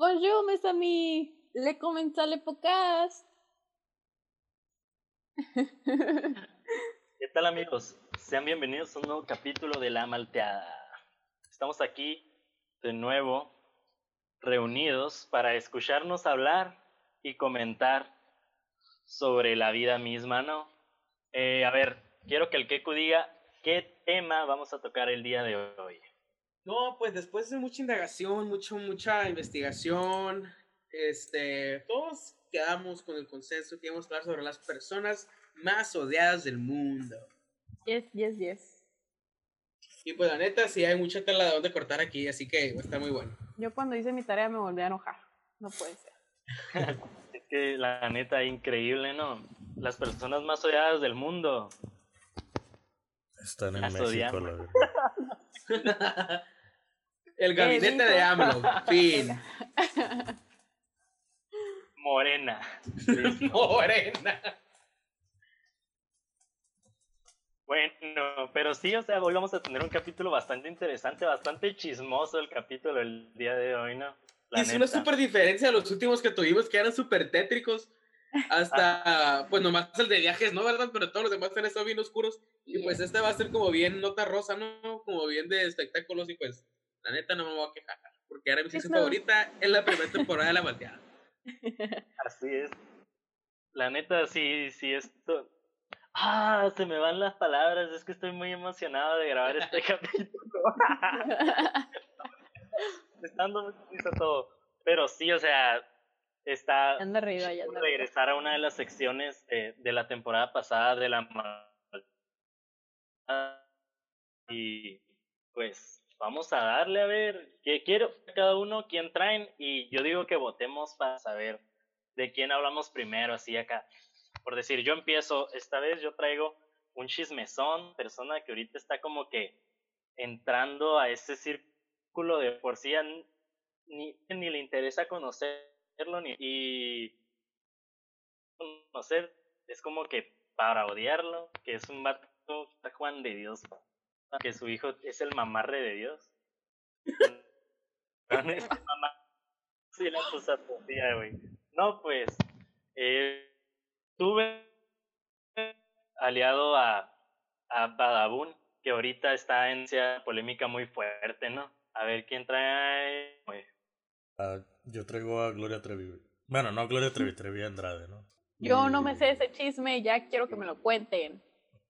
Bonjour, mes amis. Le comenzó le podcast. ¿Qué tal amigos? Sean bienvenidos a un nuevo capítulo de La Malteada. Estamos aquí de nuevo reunidos para escucharnos hablar y comentar sobre la vida misma, ¿no? Eh, a ver, quiero que el Keku diga qué tema vamos a tocar el día de hoy. No, pues después de mucha indagación, mucho, mucha investigación, este, todos quedamos con el consenso que íbamos a hablar sobre las personas más odiadas del mundo. Yes, yes, yes. Y pues la neta, sí hay mucha tela de donde cortar aquí, así que está muy bueno. Yo cuando hice mi tarea me volví a enojar. No puede ser. es que la neta, increíble, ¿no? Las personas más odiadas del mundo. Están en Las México, odiamos. la verdad. El gabinete de AMLO, fin. Morena. Morena. Bueno, pero sí, o sea, hoy vamos a tener un capítulo bastante interesante, bastante chismoso el capítulo el día de hoy, ¿no? La Y es una super diferencia a los últimos que tuvimos, que eran súper tétricos. Hasta, pues nomás el de viajes, ¿no? ¿Verdad? Pero todos los demás han estado bien oscuros. Y pues este va a ser como bien nota rosa, ¿no? Como bien de espectáculos. Y pues, la neta no me voy a quejar. Porque ahora mi sección no. favorita es la primera temporada de La Malteada. Así es. La neta, sí, sí, esto. Ah, se me van las palabras, es que estoy muy emocionado de grabar este capítulo. Me está dando mucha risa todo. Pero sí, o sea, está Anda arriba ya. anda arriba. regresar a una de las secciones de, de la temporada pasada de la y pues vamos a darle a ver qué quiero cada uno quién traen y yo digo que votemos para saber de quién hablamos primero así acá. Por decir yo empiezo esta vez yo traigo un chismezón persona que ahorita está como que entrando a ese círculo de por sí ni, ni le interesa conocerlo ni y conocer es como que para odiarlo, que es un vato Juan de Dios, que su hijo es el mamarre de Dios. Sí, la cosa Sofía, güey. No, pues, eh, tuve aliado a, a Badabun, que ahorita está en esa polémica muy fuerte, ¿no? A ver quién trae. güey. Ah, yo traigo a Gloria Trevi. güey. Bueno, no Gloria Trevi, Trevi Andrade, ¿no? Yo no me sé ese chisme ya quiero que me lo cuenten.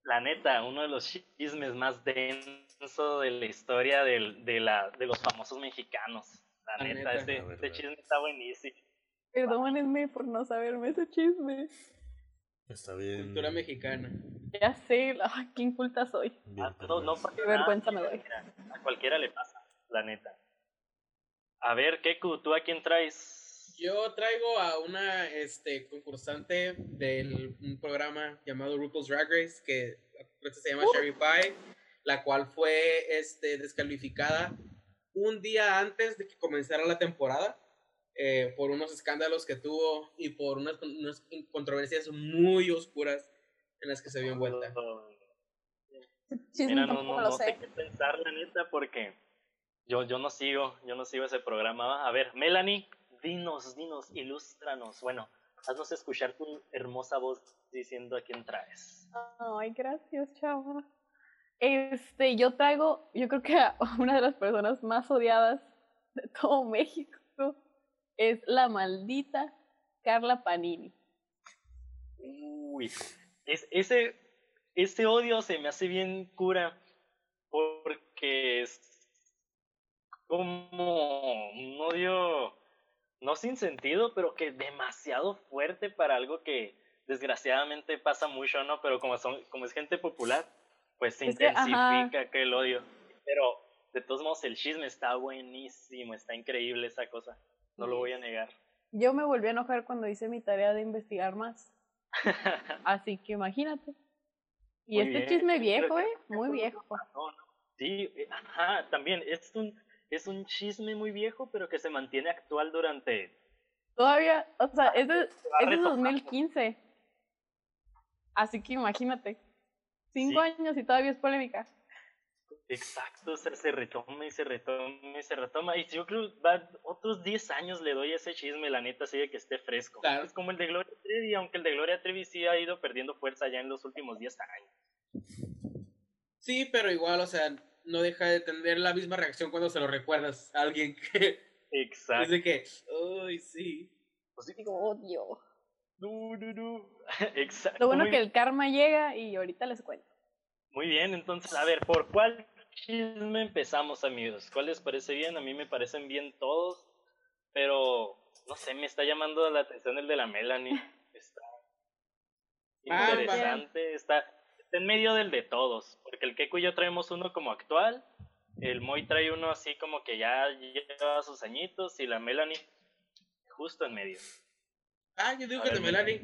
La neta, uno de los chismes más densos de la historia del, de, la, de los famosos mexicanos. La, La neta, neta. este, este chisme está buenísimo. Perdónenme por no saberme ese chisme. Está bien. Cultura mexicana. Ya sé, ay, qué inculta soy. bien Ah, no, no Qué vergüenza me doy. A cualquiera le pasa, la neta. A ver, Keku, ¿tú a quién traes? Yo traigo a una este, concursante del un programa llamado RuPaul's Drag Race, que se llama Sherry Pie, la cual fue este, descalificada un día antes de que comenzara la temporada eh, por unos escándalos que tuvo y por unas, unas controversias muy oscuras en las que se vio envuelta. Mira, no, no, lo no sé sé. qué pensar, la neta, porque yo, yo no sigo, yo no sigo ese programa. ¿va? A ver, Melanie, dinos, dinos, ilústranos. Bueno, haznos escuchar tu hermosa voz diciendo a quién traes. Ay, gracias, chava. Este, yo traigo, yo creo que una de las personas más odiadas de todo México es la maldita Carla Panini. Uy, es, ese, ese odio se me hace bien cura porque es como un odio no sin sentido, pero que demasiado fuerte para algo que desgraciadamente pasa mucho, ¿no? Pero como son, como es gente popular, pues se Es que, intensifica aquel odio. Pero de todos modos el chisme está buenísimo, está increíble esa cosa. No lo voy a negar. Yo me volví a enojar cuando hice mi tarea de investigar más. Así que imagínate. Y Muy este bien, chisme viejo, ¿eh? Muy viejo. No, no. Sí, eh, ajá, también es un es un chisme muy viejo, pero que se mantiene actual durante Todavía, o sea, es de, es de retomando. 2015. Así que imagínate. Cinco Sí. años y todavía es polémica. Exacto, se, se retoma y se retoma y se retoma. Y yo creo va otros 10 años le doy a ese chisme, la neta, sigue que esté fresco. Claro. Es como el de Gloria Trevi, aunque el de Gloria Trevi sí ha ido perdiendo fuerza ya en los últimos 10 años. Sí, pero igual, o sea, no deja de tener la misma reacción cuando se lo recuerdas a alguien que es Exacto. de que, uy, sí. Pues sí, Digo, odio. no, no, no. Exacto. Lo bueno muy, que el karma llega y ahorita les cuento. muy bien, entonces, a ver, ¿por cuál chisme empezamos, amigos? ¿Cuál les parece bien? A mí me parecen bien todos, pero no sé, me está llamando la atención el de la Melanie. Está interesante, está en medio del de todos, porque el Keku y yo traemos uno como actual, el Moy trae uno así como que ya lleva sus añitos y la Melanie justo en medio. Ah, yo digo A que ver, de Melanie.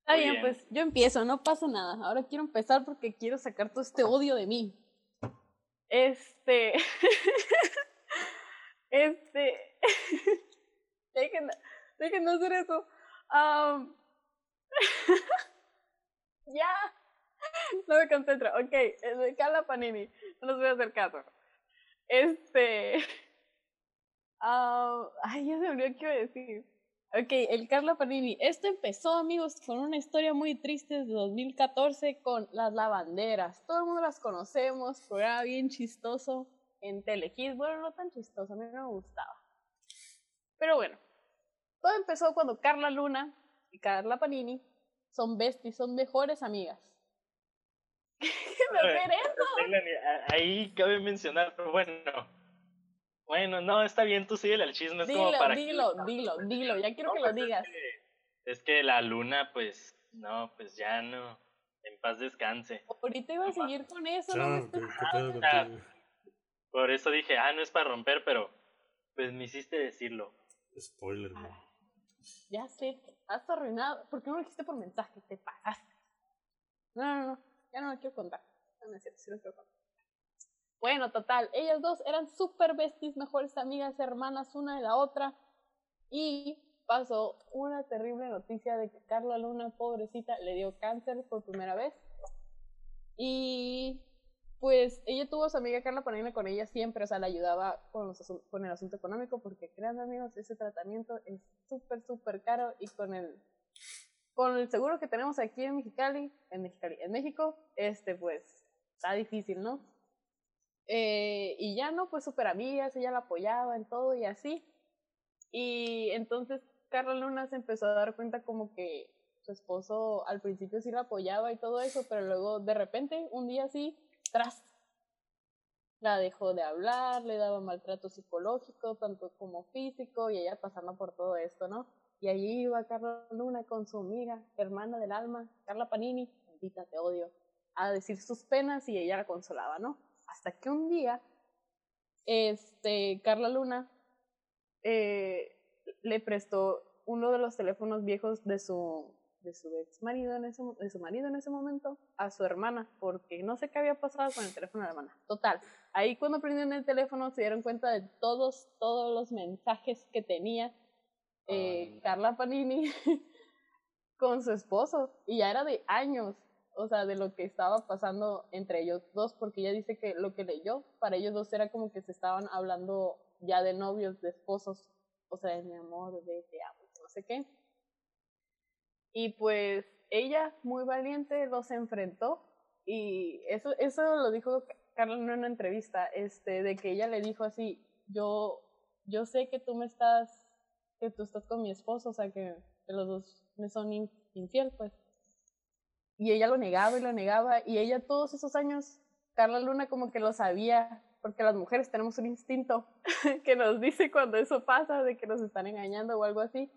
Está Muy bien, bien. pues yo empiezo, no pasa nada. Ahora quiero empezar porque quiero sacar todo este odio de mí. Este. este. dejen, dejen de hacer eso. Am, ya. No me concentro. Ok, Carla Panini. No les voy a hacer caso. Este. am, ay, ya se me olvidó qué iba a decir. Ok, el Carla Panini. Esto empezó, amigos, con una historia muy triste de 2014 con las lavanderas. Todo el mundo las conocemos, programa bien chistoso en Telehit. Bueno, no tan chistoso, a mí no me gustaba. Pero bueno, todo empezó cuando Carla Luna y Carla Panini son besties, son mejores amigas. ¿Qué me hacer eso? Ahí cabe mencionar, pero bueno. Bueno, no, está bien, tú síguele al chisme. Es como Dilo, para que- dilo, dilo, dilo. Ya quiero No, que pues lo es digas. que- Es que la luna, pues, no, pues ya no. En paz descanse. Ahorita iba a seguir con eso, no me Chao, ¿qué, estés- qué pedo Ah? Por eso dije, ah, no es para romper, pero pues me hiciste decirlo. Spoiler, man. Ya sé, estás arruinado. ¿Por qué no lo dijiste por mensaje? Te pagaste. No, no, no, no lo quiero contar. No. Bueno, total, ellas dos eran super besties, mejores amigas, hermanas una de la otra. Y pasó una terrible noticia de que Carla Luna, pobrecita, le dio cáncer por primera vez. Y pues ella tuvo a su amiga Carla Panini con ella siempre, o sea, la ayudaba con, los con el asunto económico, porque créanme amigos, ese tratamiento es súper, súper caro y con el, con el seguro que tenemos aquí en Mexicali, en Mexicali, en México, este pues está difícil, ¿no? Eh, y ya no, pues súper amigas, ella la apoyaba en todo y así. Y entonces Carla Luna se empezó a dar cuenta como que su esposo al principio sí la apoyaba y todo eso, pero luego de repente, un día así, tras, la dejó de hablar, le daba maltrato psicológico, tanto como físico, y ella pasando por todo esto, ¿no? Y allí iba Carla Luna con su amiga, hermana del alma, Carla Panini, maldita te odio, a decir sus penas y ella la consolaba, ¿no? Hasta que un día, este, Carla Luna eh, le prestó uno de los teléfonos viejos de su de su ex marido en ese de su marido en ese momento a su hermana porque no sé qué había pasado con el teléfono de la hermana total ahí cuando prendieron el teléfono se dieron cuenta de todos todos los mensajes que tenía eh. Carla Panini con su esposo y ya era de años o sea de lo que estaba pasando entre ellos dos porque ella dice que lo que leyó para ellos dos era como que se estaban hablando ya de novios de esposos o sea de mi amor de te amo no sé qué y pues ella, muy valiente, los enfrentó. Y eso, eso lo dijo Carla en una entrevista, este, de que ella le dijo así, yo, yo sé que tú me estás, que tú estás con mi esposo, o sea, que, que los dos me son in- infiel, pues. Y ella lo negaba y lo negaba, y ella todos esos años, Carla Luna como que lo sabía, porque las mujeres tenemos un instinto que nos dice cuando eso pasa, de que nos están engañando o algo así.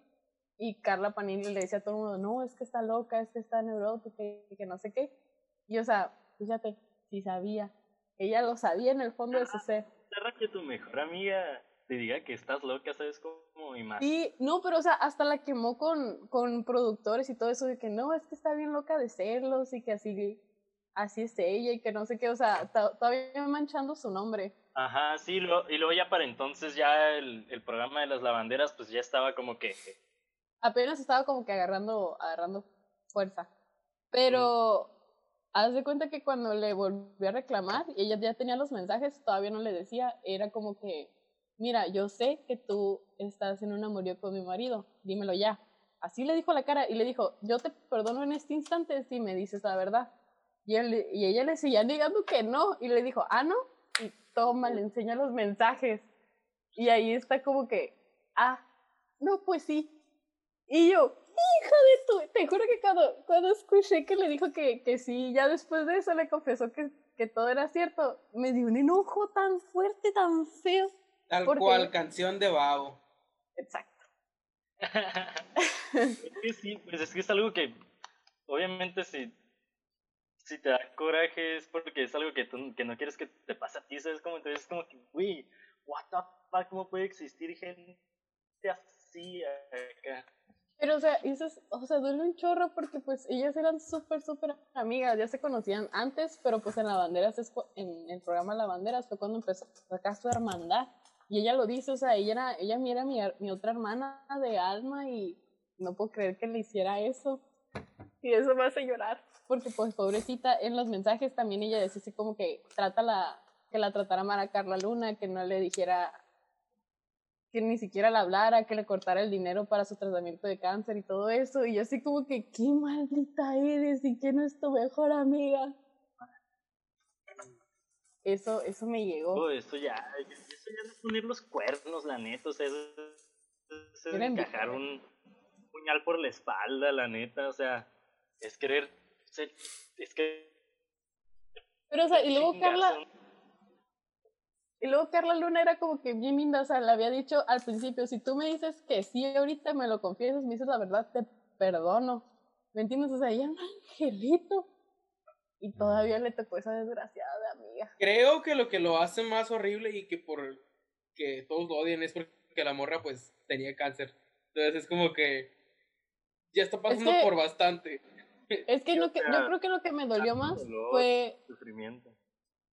Y Carla Panini le decía a todo el mundo, no, es que está loca, es que está neurótica y que no sé qué. Y o sea, fíjate, si sabía. Ella lo sabía en el fondo de su ser. Perra que tu mejor amiga te diga que estás loca, ¿sabes cómo? Y más. Y no, pero o sea, hasta la quemó con, con productores y todo eso de que no, es que está bien loca de celos y que así, así es ella y que no sé qué, o sea, to- todavía manchando su nombre. Ajá, sí, lo- y luego ya para entonces ya el, el programa de las lavanderas pues ya estaba como que apenas estaba como que agarrando, agarrando fuerza. Pero haz de cuenta que cuando le volví a reclamar y ella ya tenía los mensajes, todavía no le decía, era como que, mira, yo sé que tú estás en un amorío con mi marido, dímelo ya. Así le dijo la cara y le dijo, yo te perdono en este instante si me dices la verdad. Y ella le seguía negando que no y le dijo, ah, no, y toma, le enseña los mensajes. Y ahí está como que, ah, no, pues sí. Y yo, hija de tu, te juro que cuando, cuando escuché que le dijo que, que sí, ya después de eso le confesó que, que todo era cierto, me dio un enojo tan fuerte, tan feo. Tal porque- cual, canción de Babo. Exacto. es que sí, pues es que es algo que, obviamente, si, si te da coraje es porque es algo que, tú, que no quieres que te pase a ti, ¿sabes? Como, entonces es como que, güey, what the fuck, ¿cómo puede existir gente así acá? Pero, o sea, eso es, o sea, duele un chorro porque, pues, ellas eran súper, súper amigas, ya se conocían antes, pero, pues, en la banderas, es cu- en el programa La Banderas fue cuando empezó acá su hermandad. Y ella lo dice, o sea, ella era, ella era mi, mi otra hermana de alma y no puedo creer que le hiciera eso. Y eso me hace llorar. Porque, pues, pobrecita, en los mensajes también ella decía así como que trata la, que la tratara mal a Carla Luna, que no le dijera que ni siquiera le hablara, que le cortara el dinero para su tratamiento de cáncer y todo eso. Y yo así como que, qué maldita eres y quién es tu mejor amiga. Eso, eso me llegó. Todo eso ya, es poner los cuernos, la neta, o sea, encajar un puñal por la espalda, la neta, o sea, es querer, es que... Pero, o sea, y luego Carla, y luego Carla Luna era como que bien linda, o sea, le había dicho al principio, si tú me dices que sí ahorita me lo confiesas, me dices la verdad, te perdono. ¿Me entiendes? O sea, ella un angelito. Y todavía le tocó esa desgraciada de amiga. Creo que lo que lo hace más horrible y que por que todos lo odian es porque la morra pues tenía cáncer. Entonces es como que ya está pasando que- por bastante. Es que, lo que yo creo que lo que me dolió más dolor. fue sufrimiento.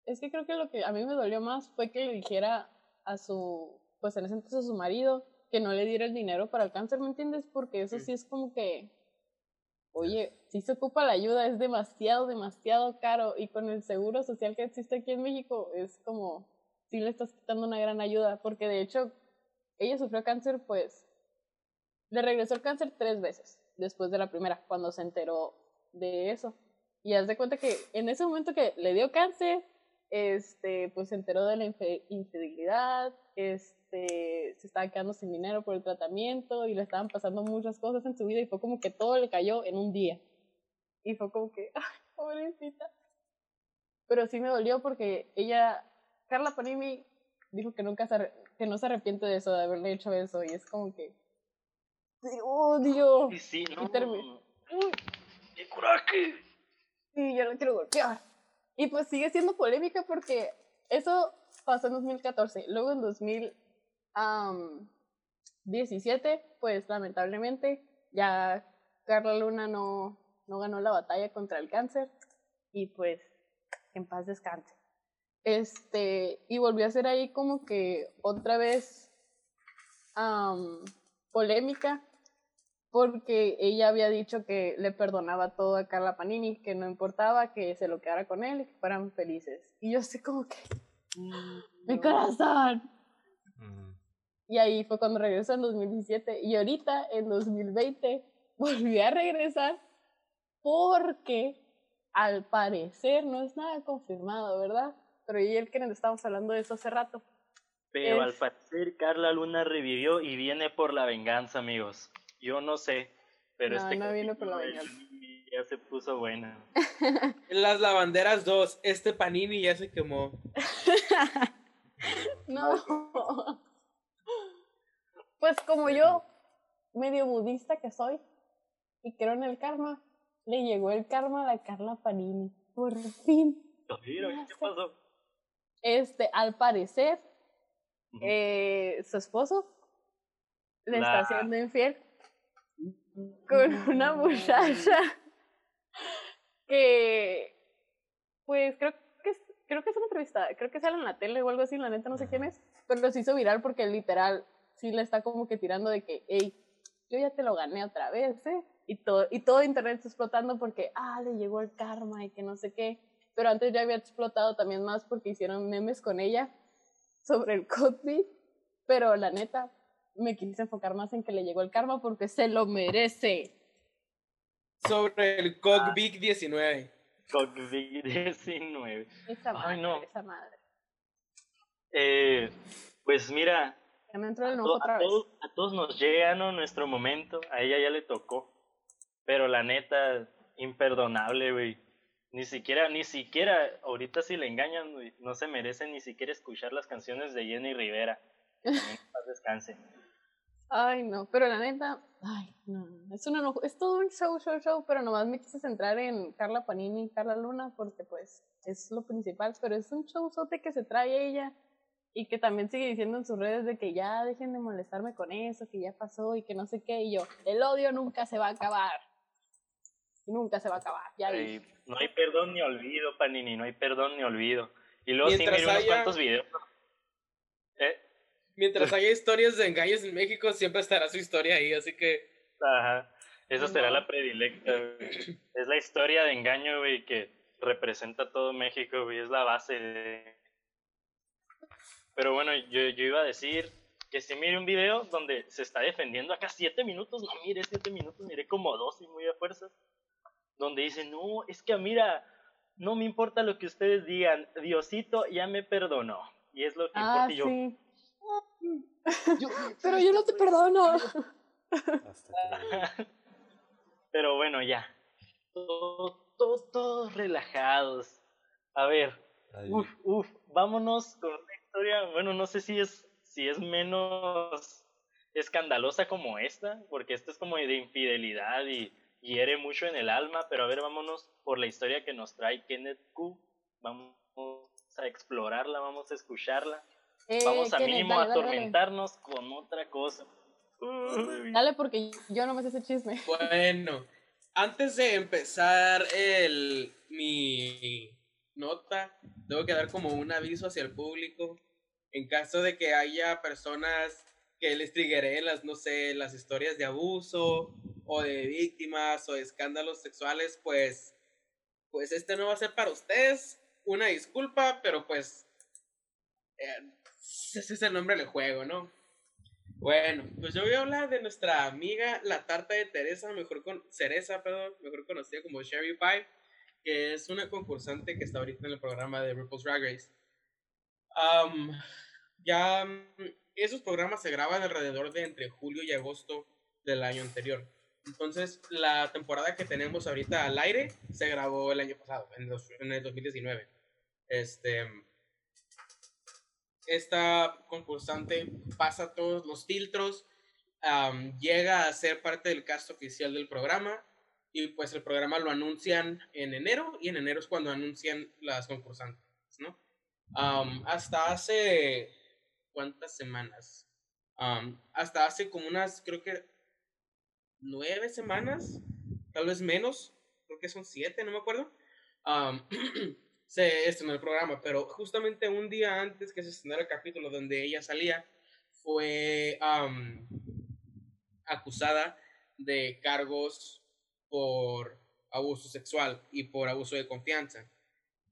es que creo que lo que a mí me dolió más fue que le dijera a su, pues en ese entonces a su marido, que no le diera el dinero para el cáncer, ¿me entiendes? Porque eso sí es como que, oye, si se ocupa la ayuda, es demasiado, demasiado caro y con el seguro social que existe aquí en México es como, sí le estás quitando una gran ayuda, porque de hecho ella sufrió cáncer, pues, le regresó el cáncer tres veces después de la primera, cuando se enteró de eso. Y haz de cuenta que en ese momento que le dio cáncer, este, pues se enteró de la infidelidad, este, se estaba quedando sin dinero por el tratamiento y le estaban pasando muchas cosas en su vida y fue como que todo le cayó en un día. Y fue como que, ay, pobrecita. Pero sí me dolió porque ella, Carla Panini, dijo que nunca se, que no se arrepiente de eso, de haberle hecho eso y es como que, te odio. Y sí, no, Uy, ¡Qué coraje! y yo la quiero golpear. Y pues sigue siendo polémica porque eso pasó en 2014. Luego en 2017, pues lamentablemente ya Carla Luna no, no ganó la batalla contra el cáncer y pues en paz descanse. Este, y volvió a ser ahí como que otra vez polémica porque ella había dicho que le perdonaba todo a Carla Panini, que no importaba que se lo quedara con él y que fueran felices. Y yo sé como que, mi corazón. Y ahí fue cuando regresó en 2017. Y ahorita, en 2020, volví a regresar porque al parecer no es nada confirmado, ¿verdad? Pero yo y el que estábamos hablando de eso hace rato. Pero al parecer Carla Luna revivió y viene por la venganza, amigos. Yo no sé, pero No, este no viene por la venganza. Ya se puso buena. Las lavanderas 2, este panini ya se quemó. No. Pues como yo, medio budista que soy, y creo en el karma, le llegó el karma a la Carla Panini. Por fin. ¿qué pasó? Este, al parecer, eh, su esposo le La- está haciendo infiel con una muchacha que, pues creo que es, creo que es una entrevista, creo que sale en la tele o algo así, la neta no sé quién es, pero se hizo viral porque literal sí le está como que tirando de que, hey, yo ya te lo gané otra vez, ¿eh? y todo, y todo internet está explotando porque, ah, le llegó el karma y que no sé qué. Pero antes ya había explotado también más porque hicieron memes con ella sobre el COVID. Pero la neta, me quise enfocar más en que le llegó el karma porque se lo merece. Sobre el COG 19. COG 19. Esa madre, Ay, no. esa madre. Eh, pues mira, Ya me entró el a, enojo to- otra a vez. todos, a todos nos llega ¿no? nuestro momento. A ella ya le tocó. Pero la neta, imperdonable, güey. Ni siquiera, ni siquiera, ahorita si le engañan, güey, no se merece ni siquiera escuchar las canciones de Jenny Rivera. También paz descanse. Ay, no, pero la neta, ay, no, no, es un enojo, es todo un show, show, show, pero nomás me quise centrar en Carla Panini y Carla Luna porque pues es lo principal, pero es un showzote que se trae ella y que también sigue diciendo en sus redes de que ya dejen de molestarme con eso, que ya pasó y que no sé qué, y yo, el odio nunca se va a acabar, nunca se va a acabar, ya Ay, no hay perdón ni olvido, Panini, no hay perdón ni olvido. Y luego sí Mientras miré unos cuantos videos. Eh, Mientras haya historias de engaños en México, siempre estará su historia ahí, así que Ajá. Esa será No. la predilecta, güey. Es la historia de engaño, güey, que representa todo México, güey. Es la base de... Pero bueno, yo, yo iba a decir que si mire un video donde se está defendiendo acá siete minutos, no mire siete minutos, mire como dos y muy a fuerzas. Donde dice, no, es que mira, no me importa lo que ustedes digan, Diosito ya me perdonó. Y es lo que Ah, importa. Y yo, Pero yo no te perdono. Pero bueno, ya. Todo- todo- todos relajados. A ver, uf, uf, vámonos con una historia, bueno, no sé si es, si es menos escandalosa como esta, porque esta es como de infidelidad y hiere mucho en el alma, pero a ver, vámonos por la historia que nos trae Kenneth Q. Vamos a explorarla, vamos a escucharla. Eh, Vamos a Kenneth, mínimo dale, dale, dale. atormentarnos con otra cosa. Dale porque yo no me sé ese chisme. Bueno, antes de empezar el, mi nota, tengo que dar como un aviso hacia el público. En caso de que haya personas que les triggereen las, no sé, las historias de abuso o de víctimas o de escándalos sexuales, pues, pues este no va a ser para ustedes. Una disculpa, pero pues eh, ese es el nombre del juego, ¿no? Bueno, pues yo voy a hablar de nuestra amiga la tarta de Teresa, mejor con Cereza, perdón, mejor conocida como Sherry Pie, que es una concursante que está ahorita en el programa de RuPaul's Drag Race. Am, ya esos programas se graban alrededor de entre julio y agosto del año anterior. Entonces, la temporada que tenemos ahorita al aire se grabó el año pasado, en, dos- en el 2019. Este, esta concursante pasa todos los filtros, llega a ser parte del cast oficial del programa y pues el programa lo anuncian en enero y en enero es cuando anuncian las concursantes, ¿no? Hasta hace, ¿cuántas semanas? Hasta hace como unas, creo que nueve semanas, tal vez menos, creo que son siete, no me acuerdo. Se estrenó el programa, pero justamente un día antes que se estrenara el capítulo donde ella salía, fue am, acusada de cargos por abuso sexual y por abuso de confianza.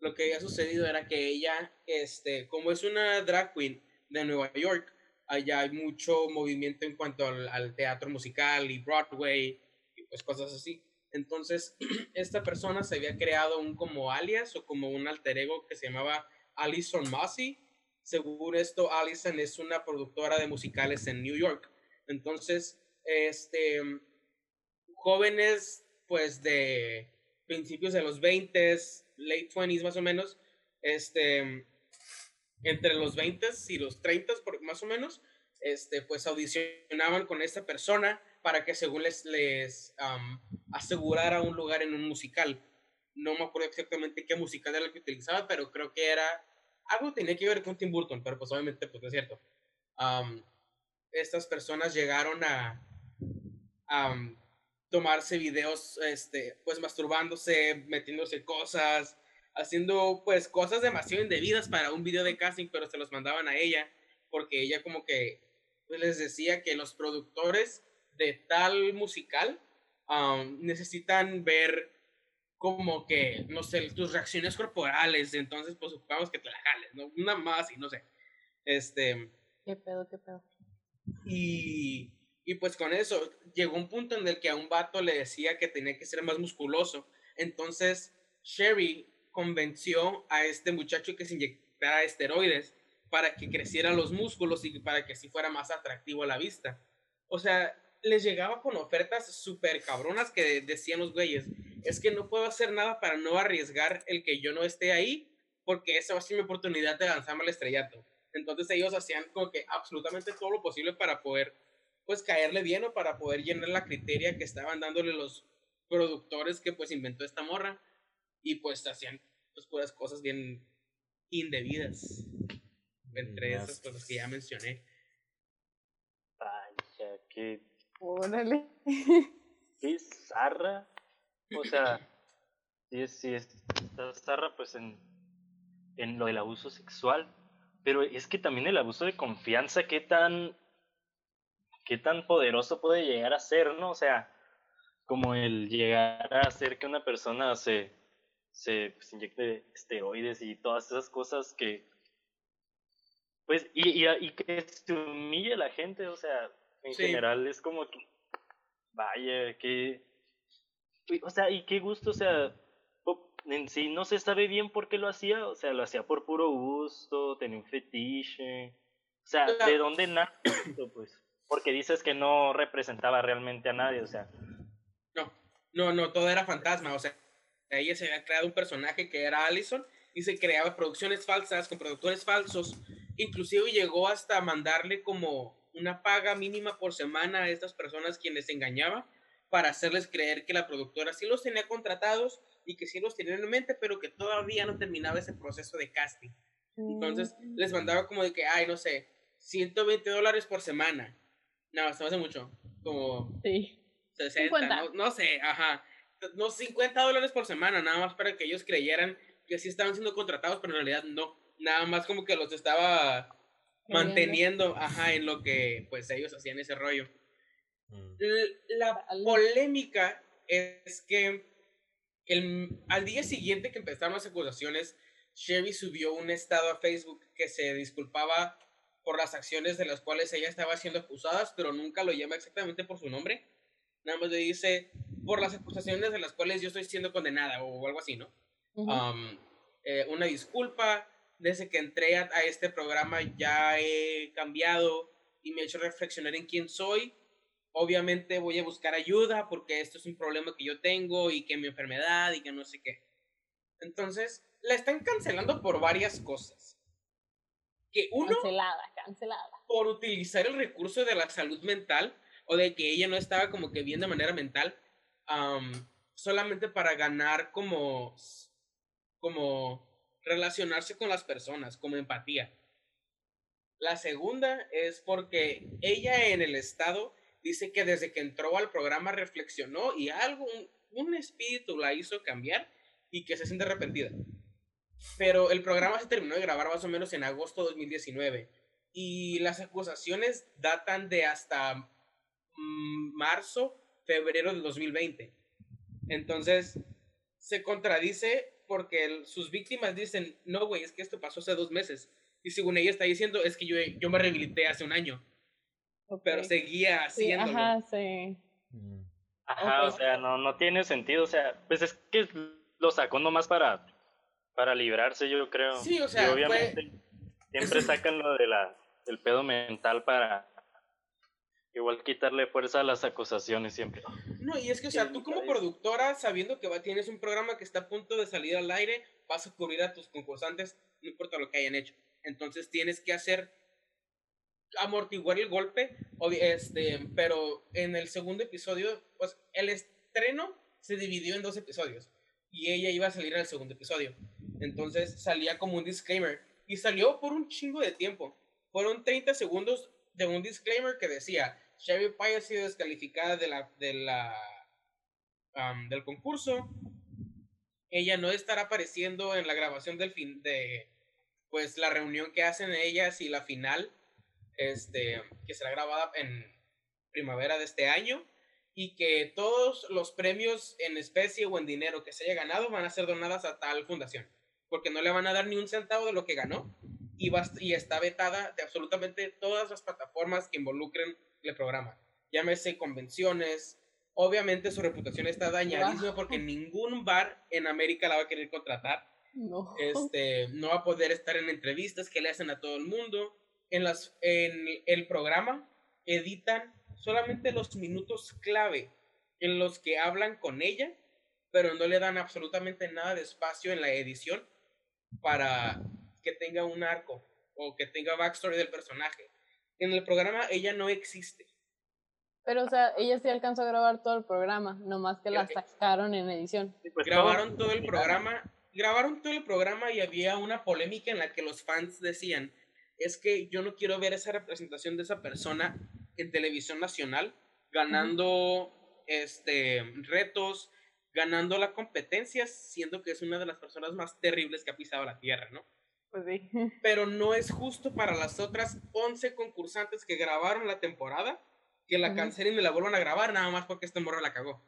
Lo que había sucedido era que ella, este, como es una drag queen de Nueva York, allá hay mucho movimiento en cuanto al, al teatro musical y Broadway y pues cosas así. Entonces, esta persona se había creado un como alias o como un alter ego que se llamaba Alison Massey. Según esto, Alison es una productora de musicales en New York. Entonces, este, jóvenes pues de principios de los 20, late 20s más o menos, este, entre los 20 y los 30 por- más o menos, este, pues audicionaban con esta persona para que según les, les asegurara un lugar en un musical. No me acuerdo exactamente qué musical era el que utilizaba, pero creo que era algo tenía que ver con Tim Burton, pero pues obviamente pues no es cierto. Estas personas llegaron a, tomarse videos, este, pues masturbándose, metiéndose cosas, haciendo pues cosas demasiado indebidas para un video de casting, pero se los mandaban a ella, porque ella como que pues, les decía que los productores de tal musical um, necesitan ver como que, no sé, tus reacciones corporales, entonces pues ocupamos que te la jales, ¿no? Una más y no sé. Este... ¿Qué pedo, qué pedo? Y, y pues con eso llegó un punto en el que a un vato le decía que tenía que ser más musculoso. Entonces Sherry convenció a este muchacho que se inyectara esteroides para que crecieran los músculos y para que así fuera más atractivo a la vista. O sea, les llegaba con ofertas súper cabronas que decían los güeyes, es que no puedo hacer nada para no arriesgar el que yo no esté ahí, porque esa va a ser mi oportunidad de lanzarme al estrellato. Entonces ellos hacían como que absolutamente todo lo posible para poder, pues, caerle bien o para poder llenar la criteria que estaban dándole los productores que, pues, inventó esta morra. Y, pues, hacían, pues, puras cosas bien indebidas. Entre esas cosas que ya mencioné. Vaya, qué... Órale. Qué zarra. O sea, sí es, sí es, zarra, pues, en, en lo del abuso sexual pero es que también el abuso de confianza, qué tan, qué tan poderoso puede llegar a ser, ¿no? O sea, como el llegar a hacer que una persona se, se pues, inyecte esteroides y todas esas cosas que, pues, y, y, y que se humille a la gente, o sea, en general es como que, vaya, que, o sea, y qué gusto, o sea, en sí no se sabe bien por qué lo hacía, o sea, lo hacía por puro gusto, tenía un fetiche. O sea, ¿de dónde nace esto, pues? Porque dices que no representaba realmente a nadie, o sea. No, no, no, todo era fantasma, o sea, ella se había creado un personaje que era Allison y se creaba producciones falsas con productores falsos, inclusive llegó hasta mandarle como una paga mínima por semana a estas personas quienes engañaba para hacerles creer que la productora sí los tenía contratados y que sí los tenían en mente, pero que todavía no terminaba ese proceso de casting. Entonces mm. les mandaba como de que, ay, no sé, 120 dólares por semana. No, me hace mucho. Como sí. 60, no, sé, ajá. No, 50 dólares por semana, nada más para que ellos creyeran que sí estaban siendo contratados, pero en realidad no. Nada más como que los estaba manteniendo, ajá, en lo que pues ellos hacían ese rollo. Mm. La polémica es que el, al día siguiente que empezaron las acusaciones, Sherry subió un estado a Facebook que se disculpaba por las acciones de las cuales ella estaba siendo acusada, pero nunca lo llama exactamente por su nombre. Nada más le dice por las acusaciones de las cuales yo estoy siendo condenada o algo así, ¿no? Um, eh, una disculpa, desde que entré a, este programa ya he cambiado y me he hecho reflexionar en quién soy obviamente voy a buscar ayuda porque esto es un problema que yo tengo y que mi enfermedad y que no sé qué. Entonces, la están cancelando por varias cosas. Que uno... Cancelada, cancelada. Por utilizar el recurso de la salud mental o de que ella no estaba como que bien de manera mental, solamente para ganar como, como relacionarse con las personas, como empatía. La segunda es porque ella en el estado dice que desde que entró al programa reflexionó y algo, un, espíritu la hizo cambiar y que se siente arrepentida. Pero el programa se terminó de grabar más o menos en agosto de 2019 y las acusaciones datan de hasta mm, marzo, febrero de 2020. Entonces, se contradice porque sus víctimas dicen, no, güey, es que esto pasó hace dos meses. Y según ella está diciendo, es que yo, yo me rehabilité hace un año pero seguía haciéndolo. Sí, ajá, sí. Mm. Ajá, o sea, no, no tiene sentido, o sea, pues es que lo sacó nomás para, para librarse, yo creo. Sí, o sea, obviamente siempre sacan lo de la, del pedo mental para igual quitarle fuerza a las acusaciones siempre. No, y es que, o sea, tú como productora, sabiendo que va, tienes un programa que está a punto de salir al aire, vas a cubrir a tus concursantes, no importa lo que hayan hecho. Entonces tienes que hacer amortiguar el golpe, este, pero en el segundo episodio, pues el estreno se dividió en dos episodios y ella iba a salir en el segundo episodio. Entonces salía como un disclaimer y salió por un chingo de tiempo. Fueron 30 segundos de un disclaimer que decía, Sherry Pie ha sido descalificada de la, de la, del concurso. Ella no estará apareciendo en la grabación del fin de pues la reunión que hacen ellas y la final este, que será grabada en primavera de este año. y que todos los premios en especie o en dinero que se haya ganado van a ser donadas a tal fundación, porque no le van a dar ni un centavo de lo que ganó y, va, y está vetada de absolutamente todas las plataformas que involucren el programa. Llámese convenciones, obviamente su reputación está dañadísima porque ningún bar en América la va a querer contratar. No. Este, no va a poder estar en entrevistas que le hacen a todo el mundo. En, las, en el programa editan solamente los minutos clave en los que hablan con ella, pero no le dan absolutamente nada de espacio en la edición para que tenga un arco o que tenga backstory del personaje. En el programa ella no existe. Pero, o sea, ella sí alcanzó a grabar todo el programa, nomás que la sacaron en edición. Pues grabaron todo el programa, grabaron todo el programa y había una polémica en la que los fans decían, es que yo no quiero ver esa representación de esa persona en televisión nacional, ganando este retos, ganando la competencia, siendo que es una de las personas más terribles que ha pisado la tierra, ¿no? Pues sí. Pero no es justo para las otras 11 concursantes que grabaron la temporada que la cancelen y la vuelvan a grabar nada más porque este morro la cagó.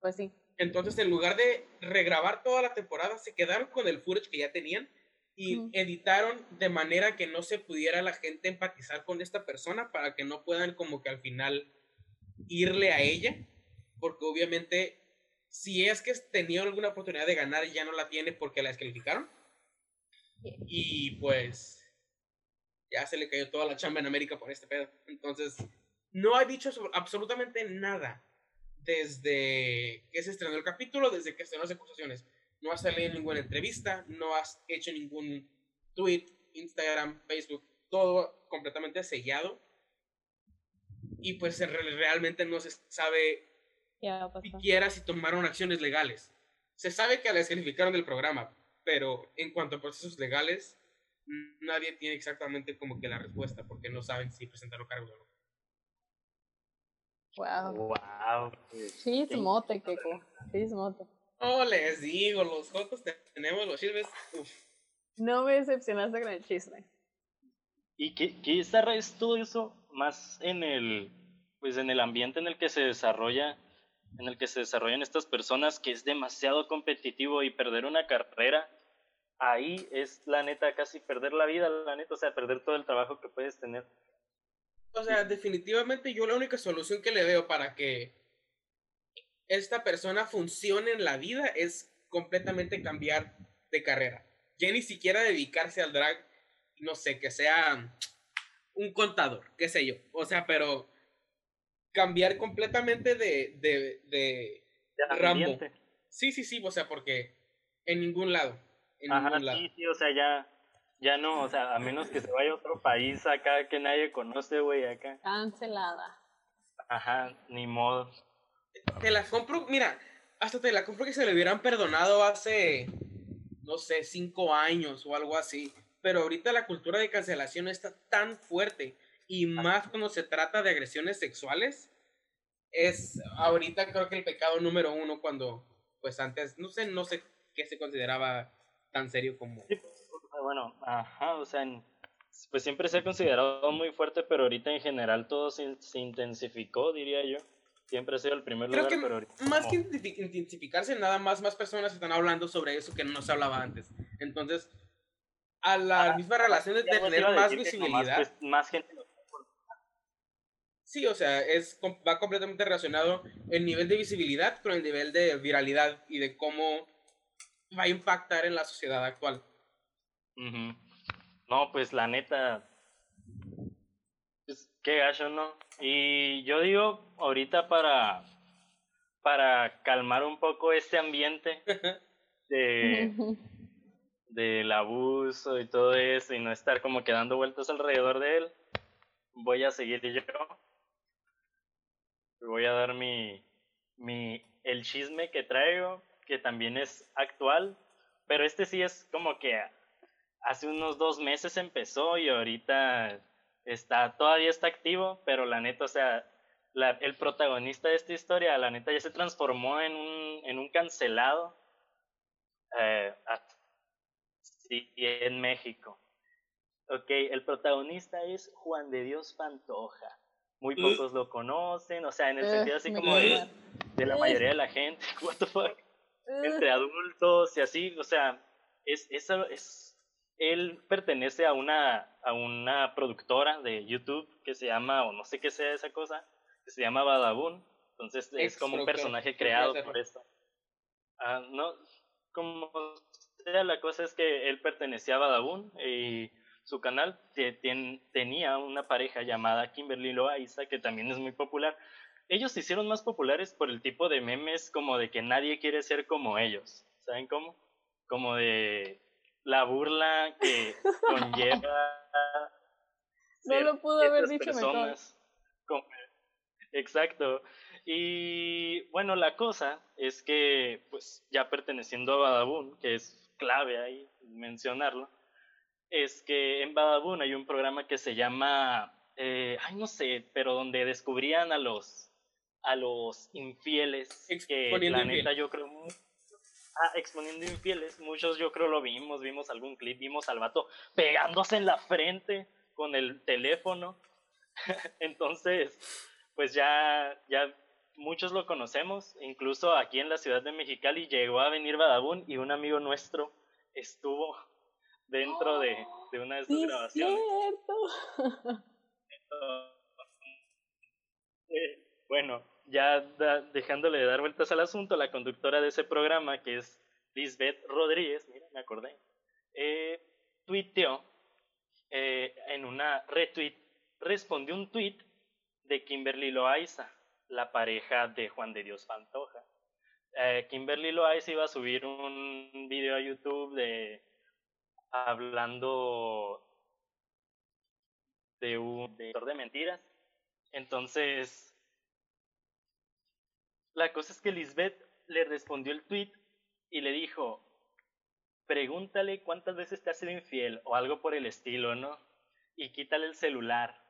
Pues sí. Entonces, en lugar de regrabar toda la temporada, se quedaron con el footage que ya tenían y editaron de manera que no se pudiera la gente empatizar con esta persona para que no puedan como que al final irle a ella, porque obviamente si es que tenía alguna oportunidad de ganar ya no la tiene porque la descalificaron. Y pues ya se le cayó toda la chamba en América por este pedo. Entonces, no ha dicho absolutamente nada desde que se estrenó el capítulo, desde que estrenó las acusaciones. No has salido en ninguna entrevista, no has hecho ningún tweet, Instagram, Facebook, todo completamente sellado. Y pues realmente no se sabe siquiera si tomaron acciones legales. Se sabe que la descalificaron del programa, pero en cuanto a procesos legales, nadie tiene exactamente como que la respuesta, porque no saben si presentaron cargos o no. Wow. Wow. Chismote, Keko. Chismote. Oh, les digo, los jotos tenemos los chismes. No me decepcionaste con el chisme. ¿Y qué, qué es todo eso más en el, pues en el ambiente en el que se desarrolla, en el que se desarrollan estas personas, que es demasiado competitivo y perder una carrera, ahí es la neta casi perder la vida, la neta, o sea, perder todo el trabajo que puedes tener. O sea, definitivamente yo la única solución que le veo para que esta persona funcione en la vida es completamente cambiar de carrera. Ya ni siquiera dedicarse al drag, no sé, que sea un contador, qué sé yo. O sea, pero cambiar completamente de, de, de, ramo. Sí, sí, sí, o sea, porque en ningún lado. En Ajá, ningún lado. sí, sí, o sea, ya ya no, o sea, a menos que se vaya a otro país acá que nadie conoce, güey, acá. Cancelada. Ajá, ni modo. Te la compro, mira, hasta te la compro que se le hubieran perdonado hace, no sé, cinco años o algo así. Pero ahorita la cultura de cancelación está tan fuerte y más cuando se trata de agresiones sexuales. Es ahorita creo que el pecado número uno cuando, pues antes, no sé, no sé qué se consideraba tan serio como bueno, ajá, o sea, pues siempre se ha considerado muy fuerte, pero ahorita en general todo se, intensificó, diría yo. Siempre ha sido el primer lugar, pero ahorita... Más que intensificarse, nada más, más personas están hablando sobre eso que no se hablaba antes. Entonces, a la misma relación de tener más visibilidad... Pues, más gente Sí, o sea, es, va completamente relacionado el nivel de visibilidad con el nivel de viralidad y de cómo va a impactar en la sociedad actual. No, pues la neta, pues, qué gacho, ¿no? Y yo digo, ahorita para, para calmar un poco este ambiente de, del abuso y todo eso y no estar como quedando vueltas alrededor de él, voy a seguir yo. Voy a dar mi, mi, el chisme que traigo, que también es actual, pero este sí es como que hace unos dos meses empezó y ahorita está, todavía está activo, pero la neta, o sea, el protagonista de esta historia, la neta, ya se transformó en un, en un cancelado eh, en México. Ok, el protagonista es Juan de Dios Pantoja. Muy pocos lo conocen, o sea, en el Ugh, sentido así como de, de la Ugh. mayoría de la gente, what the fuck, Ugh. entre adultos y así, o sea, es, eso es, él pertenece a una, a una productora de YouTube que se llama, o no sé qué sea esa cosa, que se llama Badabun, entonces es como un personaje ¿qué creado por esto. Ah, no, como sea, la cosa es que él pertenecía a Badabun y su canal te- tenía una pareja llamada Kimberly Loaiza, que también es muy popular. Ellos se hicieron más populares por el tipo de memes como de que nadie quiere ser como ellos. ¿Saben cómo? Como de la burla que conlleva. No lo pudo haber dicho mejor. personas como- Exacto. Y bueno, la cosa es que, pues ya perteneciendo a Badabun, que es clave ahí mencionarlo, es que en Badabun hay un programa que se llama, eh, ay no sé, pero donde descubrían a los a los infieles, que Exponiendo la neta infieles. yo creo ah, exponiendo infieles, muchos yo creo lo vimos, vimos algún clip, vimos al vato pegándose en la frente con el teléfono. Entonces, pues ya, ya muchos lo conocemos, incluso aquí en la ciudad de Mexicali llegó a venir Badabun y un amigo nuestro estuvo dentro de, de una de sus Sí, grabaciones. cierto. Eh, bueno, ya da- dejándole de dar vueltas al asunto, la conductora de ese programa, que es Lisbeth Rodríguez, mira, me acordé, eh, tuiteó eh, en una retweet, respondió un tweet de Kimberly Loaiza, la pareja de Juan de Dios Pantoja. Eh, Kimberly Loaiza iba a subir un video a YouTube de hablando de un detector de mentiras. Entonces, la cosa es que Lisbeth le respondió el tweet y le dijo, pregúntale cuántas veces te ha sido infiel o algo por el estilo, ¿no? Y quítale el celular.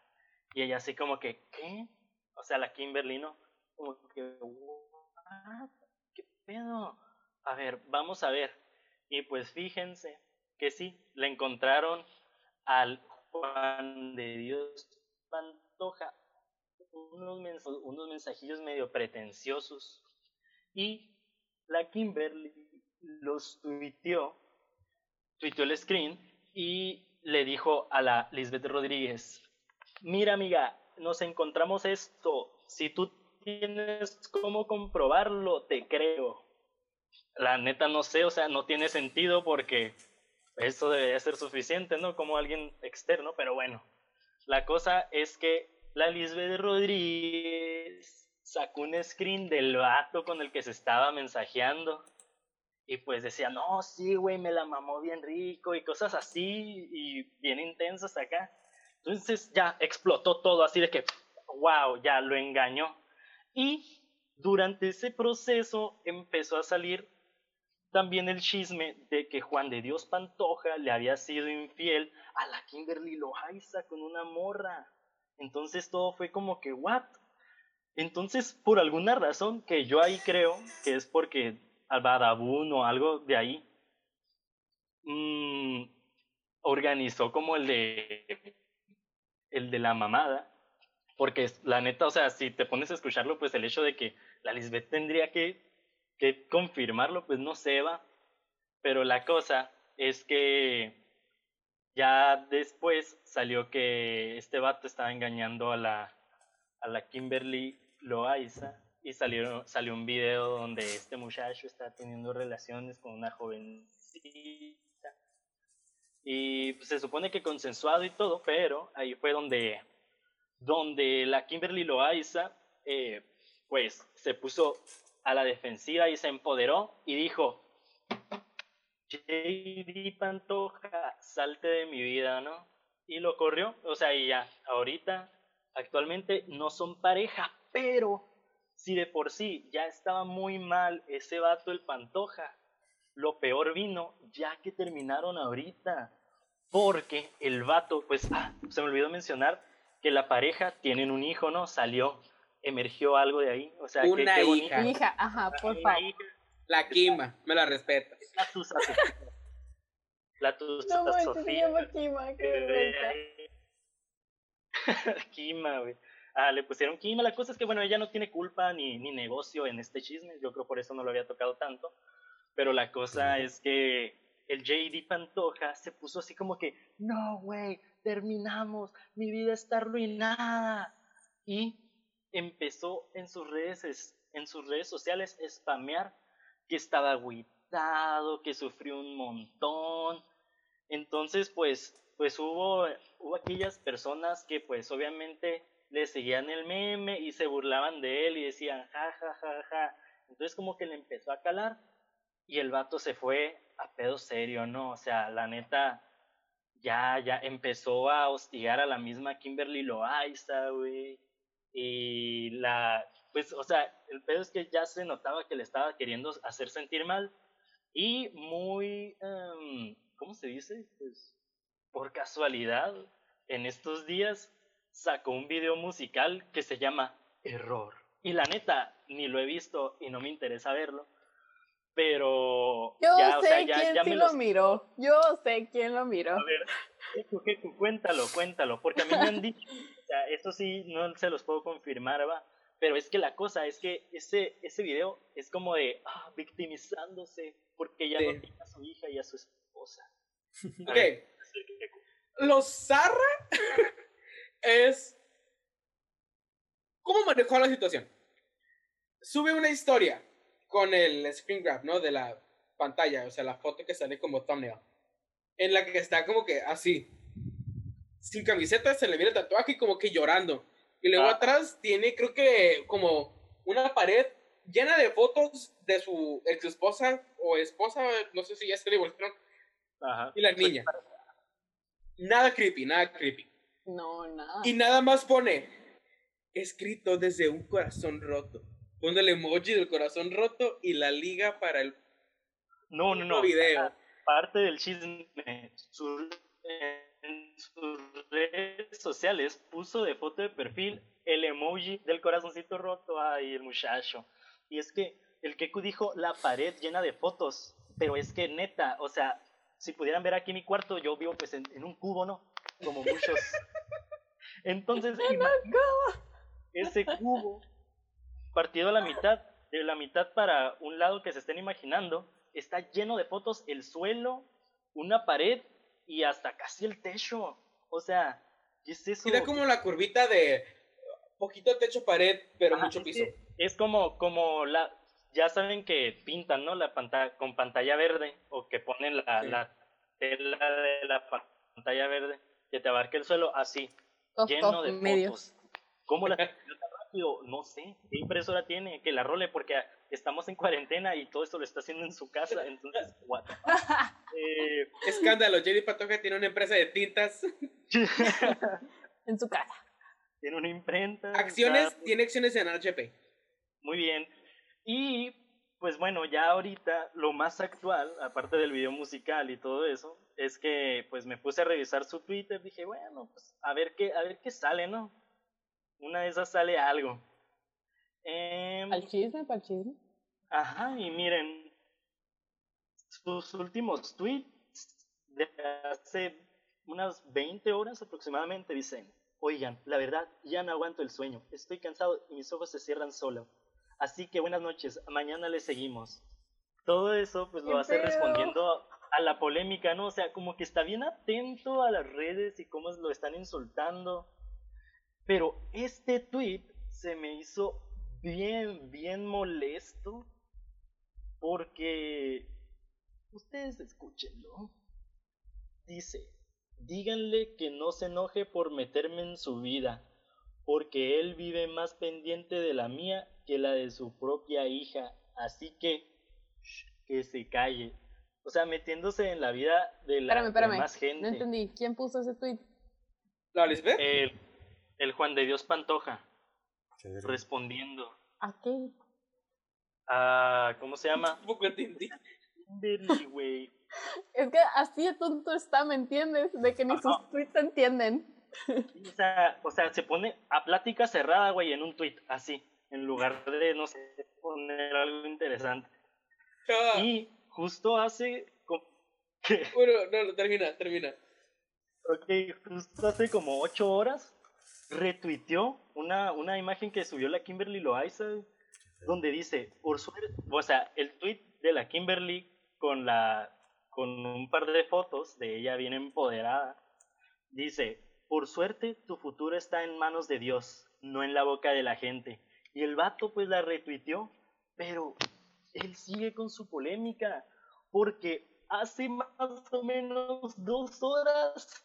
Y ella así como que, ¿qué? O sea, la Kimberly, ¿no? Como que, "What? ¿qué pedo? A ver, vamos a ver. Y pues fíjense que sí, le encontraron al Juan de Dios Pantoja unos, unos mensajillos medio pretenciosos. Y la Kimberly los tuiteó, tuiteó el screen y le dijo a la Lisbeth Rodríguez, mira amiga, nos encontramos esto, si tú tienes cómo comprobarlo, te creo. La neta no sé, o sea, no tiene sentido porque eso debería ser suficiente, ¿no? Como alguien externo, pero bueno. La cosa es que la Lisbeth Rodríguez sacó un screen del vato con el que se estaba mensajeando. Y pues decía, no, sí, güey, me la mamó bien rico y cosas así y bien intensas acá. Entonces ya explotó todo así de que, wow, ya lo engañó. Y durante ese proceso empezó a salir también el chisme de que Juan de Dios Pantoja le había sido infiel a la Kimberly Loaiza con una morra. Entonces todo fue como que, ¿what? Entonces, por alguna razón que yo ahí creo que es porque al Badabun o algo de ahí mm, organizó como el de el de la mamada. Porque la neta, o sea, si te pones a escucharlo, pues el hecho de que la Lisbeth tendría que, que confirmarlo, pues no se va. Pero la cosa es que ya después salió que este vato estaba engañando a la, a la Kimberly Loaiza y salió, salió un video donde este muchacho está teniendo relaciones con una jovencita. Y pues, se supone que consensuado y todo, pero ahí fue donde, donde la Kimberly Loaiza eh, pues se puso a la defensiva y se empoderó y dijo, JD Pantoja, salte de mi vida, ¿no? Y lo corrió, o sea, y ya, ahorita, actualmente no son pareja, pero si de por sí ya estaba muy mal ese vato el Pantoja, lo peor vino ya que terminaron ahorita, porque el vato, pues, ah, se me olvidó mencionar que la pareja tienen un hijo, ¿no? Salió, emergió algo de ahí, o sea, que, Una qué bonito. hija. Hija, ajá, por Una favor. hija. La Kimba, me la respeta. La Tusa Sofía. La Tusa No Sofía. llama Kima, qué. Kima, güey. ah, le pusieron Kima. La cosa es que, bueno, ella no tiene culpa ni, ni negocio en este chisme. Yo creo por eso no lo había tocado tanto. Pero la cosa es que el JD Pantoja se puso así como que, no, güey, terminamos, mi vida está arruinada. Y empezó en sus redes, en sus redes sociales a spamear que estaba agüitado, que sufrió un montón. Entonces, pues, pues hubo, hubo aquellas personas que pues obviamente le seguían el meme y se burlaban de él y decían, ja, ja, ja, ja. Entonces como que le empezó a calar y el vato se fue a pedo serio, ¿no? O sea, la neta, ya, ya empezó a hostigar a la misma Kimberly Loaiza, güey. Y la, pues, o sea, el pedo es que ya se notaba que le estaba queriendo hacer sentir mal. Y muy, em, ¿cómo se dice? Pues, por casualidad, en estos días sacó un video musical que se llama Error. Y la neta, ni lo he visto y no me interesa verlo. Pero. Yo ya, o sé sea, ya, quién ya sí me lo los- miró. Yo sé quién lo miró. A ver, cuéntalo, cuéntalo, porque a mí me han dicho, o sea, esto sí no se los puedo confirmar, va, pero es que la cosa es que ese, ese video es como de ah, victimizándose porque ya Sí. no tiene a su hija y a su esposa. A Ok, ver, zarra es cómo manejó la situación. Sube una historia con el screen grab, ¿no? De la pantalla, o sea, la foto que sale como thumbnail. En la que está como que así. Sin camiseta, se le mira el tatuaje y como que llorando. Y luego Ah. atrás tiene, creo que, como una pared llena de fotos de su ex esposa o esposa, no sé si ya se divorciaron, Ajá. y la niña. Nada creepy, nada creepy. No, nada. Y nada más pone escrito desde un corazón roto. Pone el emoji del corazón roto y la liga para el No, no, no. video. Parte del chisme, su- en sus redes sociales puso de foto de perfil el emoji del corazoncito roto. Ay, el muchacho. Y es que el Keku dijo la pared llena de fotos. Pero es que neta, o sea, si pudieran ver aquí mi cuarto, yo vivo pues en, en un cubo, ¿no? Como muchos. Entonces, ese cubo partido a la mitad, de la mitad para un lado que se estén imaginando, está lleno de fotos, el suelo, una pared y hasta casi el techo. O sea, ¿qué es eso? Y da como la curvita de poquito techo pared, pero Ajá, mucho es piso. que Es como, como la, ya saben que pintan, ¿no? La pantalla, con pantalla verde, o que ponen la, Sí. la tela de la pantalla verde, que te abarque el suelo, así, Top, lleno top, de medios. fotos. ¿Cómo la rápido? No sé. ¿Qué impresora tiene? Que la role porque estamos en cuarentena y todo esto lo está haciendo en su casa. Entonces, what the fuck? Eh, Escándalo, JD Patoja tiene una empresa de tintas. En su casa. tiene una imprenta. Acciones, tiene acciones en HP. Muy bien. Y pues bueno, ya ahorita lo más actual, aparte del video musical y todo eso, es que pues me puse a revisar su Twitter, dije, bueno, pues a ver qué, a ver qué sale, ¿no? Una de esas sale algo. Em, Al chisme, para el chisme. Ajá, y miren, sus últimos tweets de hace unas 20 horas aproximadamente dicen, oigan, la verdad, ya no aguanto el sueño, estoy cansado y mis ojos se cierran solo. Así que buenas noches, mañana le seguimos. Todo eso pues lo ¡Qué hace respondiendo a la polémica, ¿no? O sea, como que está bien atento a las redes y cómo lo están insultando. Pero este tweet se me hizo bien, bien molesto porque ustedes escúchenlo. Dice, díganle que no se enoje por meterme en su vida, porque él vive más pendiente de la mía que la de su propia hija, así que shh, que se calle. O sea, metiéndose en la vida de la Espérame, espérame. demás gente. No entendí. ¿Quién puso ese tweet? ¿La Lisbeth? El, el Juan de Dios Pantoja respondiendo ¿A qué? a ¿cómo se llama? Tampoco entendí. Kimberly, güey. Es que así de tonto está, ¿me entiendes? De que ni Ajá. sus tweets se entienden. O sea, o sea, se pone a plática cerrada, güey, en un tweet, así, en lugar de, no sé, poner algo interesante. Ah, Y justo hace, Bueno, no, no, termina, termina. ok, justo hace como ocho horas retuiteó una, una imagen que subió la Kimberly Loaiza, donde dice, por suerte, o sea, el tweet de la Kimberly con, la, con un par de fotos de ella bien empoderada, dice, por suerte tu futuro está en manos de Dios, no en la boca de la gente. Y el vato pues la retuiteó, pero él sigue con su polémica, porque hace más o menos dos horas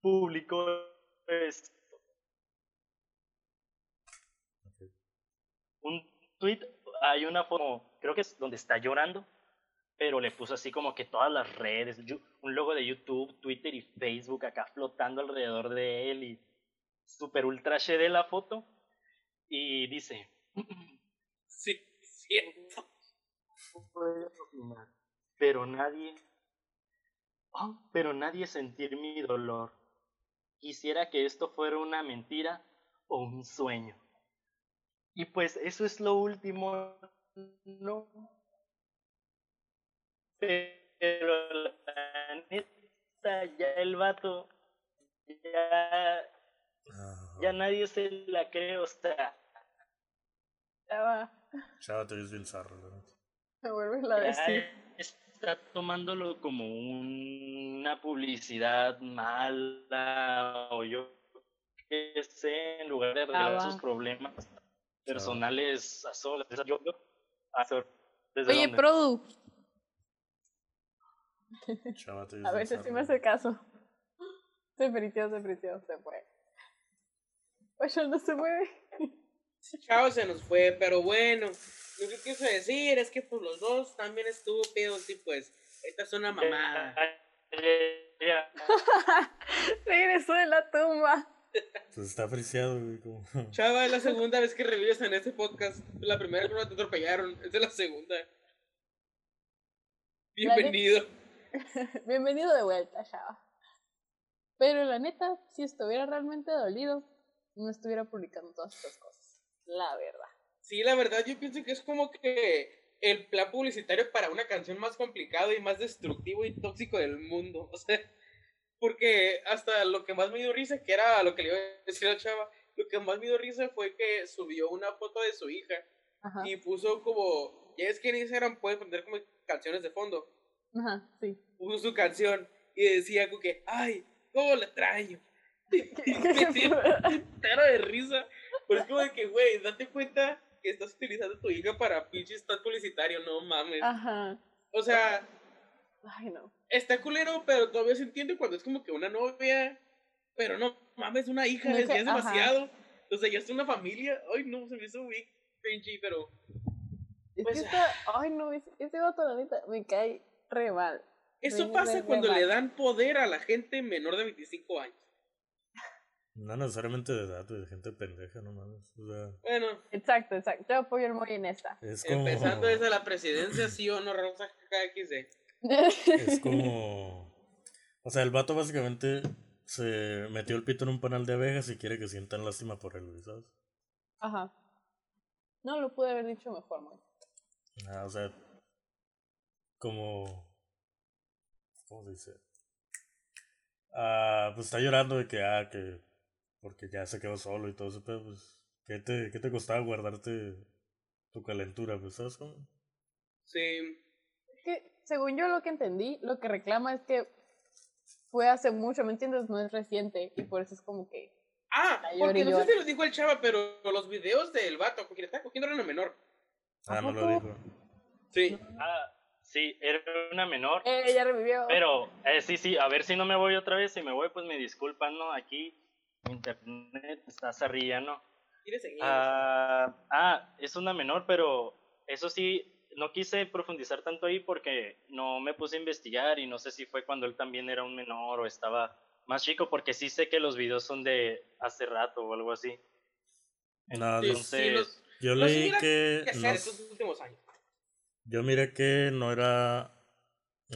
publicó esto. Un tweet, hay una foto, creo que es donde está llorando, pero le puso así como que todas las redes, un logo de YouTube, Twitter y Facebook acá flotando alrededor de él y super ultra de la foto y dice sí siento pero nadie oh, pero nadie sentir mi dolor. Quisiera que esto fuera una mentira o un sueño y pues eso es lo último no pero la neta ya el vato ya ya nadie se la cree, o sea. Ya va. Chava, te bien zarro, Me vuelves a decir. Está tomándolo como una publicidad mala o yo qué sé, en lugar de arreglar sus problemas personales a solas. Yo, Oye, Produ. Chava, te a veces sí me hace caso. Se fritió, se fritió, se fue. Pues no se mueve. Chao se nos fue, pero bueno, lo que quiso decir es que pues los dos bien estúpidos y pues esta es una mamada. Regresó de la tumba. Pues está apreciado, güey. Chava, es la segunda vez que revives en este podcast. La primera que te atropellaron, es la segunda. Bienvenido. Bienvenido de vuelta, Chava. Pero la neta, si estuviera realmente dolido, no estuviera publicando todas estas cosas. La verdad. Sí, la verdad, yo pienso que es como que el plan publicitario para una canción más complicado y más destructivo y tóxico del mundo. O sea, porque hasta lo que más me dio risa, que era lo que le iba a decir a Chava, lo que más me dio risa fue que subió una foto de su hija y puso como, ya es que en Instagram puede poner como canciones de fondo. Ajá, sí. Puso su canción y decía como que, ay, cómo la extraño cara de risa. Pero es como de que, güey, date cuenta que estás utilizando tu hija para pinche stat publicitario, no mames. Ajá. O sea. Ay, no. Está culero, pero todavía se entiende cuando es como que una novia. Pero no mames, una hija, es, ya es demasiado. O sea, ya es una familia. Ay, no, se me hizo muy cringy, pero. Es pues, que está. Ay, no, ese vato, la neta, me cae re mal. Eso pasa cuando le dan poder a la gente menor de 25 años. No necesariamente de edad, de gente pendeja, no mames. O sea, bueno. Exacto, exacto. Yo apoyo el muy en esta. Es como... Empezando desde la presidencia, sí o no, Rosa KXD. Es como. O sea, el vato básicamente se metió el pito en un panal de abejas y quiere que sientan lástima por él, ¿sabes? Ajá. No lo pude haber dicho mejor, man. Ah, o sea. Como. ¿Cómo se dice? Ah, pues está llorando de que, ah, que porque ya se quedó solo y todo eso, pero pues, ¿qué te, qué te costaba guardarte tu calentura? Pues, ¿sabes cómo? Sí. Es que, según yo lo que entendí, lo que reclama es que fue hace mucho, ¿me entiendes? No es reciente, y por eso es como que... Ah, porque no sé si lo dijo el chava, pero los videos del vato con quien está cogiendo era una menor. Ah, no lo dijo. Sí. Ah, sí, era una menor. Eh, ya revivió. Pero, eh, sí, sí, a ver si no me voy otra vez. Si me voy, pues me disculpan, ¿no? Aquí internet está ¿no? Ah, ah, es una menor, pero eso sí, no quise profundizar tanto ahí porque no me puse a investigar y no sé si fue cuando él también era un menor o estaba más chico, porque sí sé que los videos son de hace rato o algo así. Entonces, yo leí que... Yo miré que no era...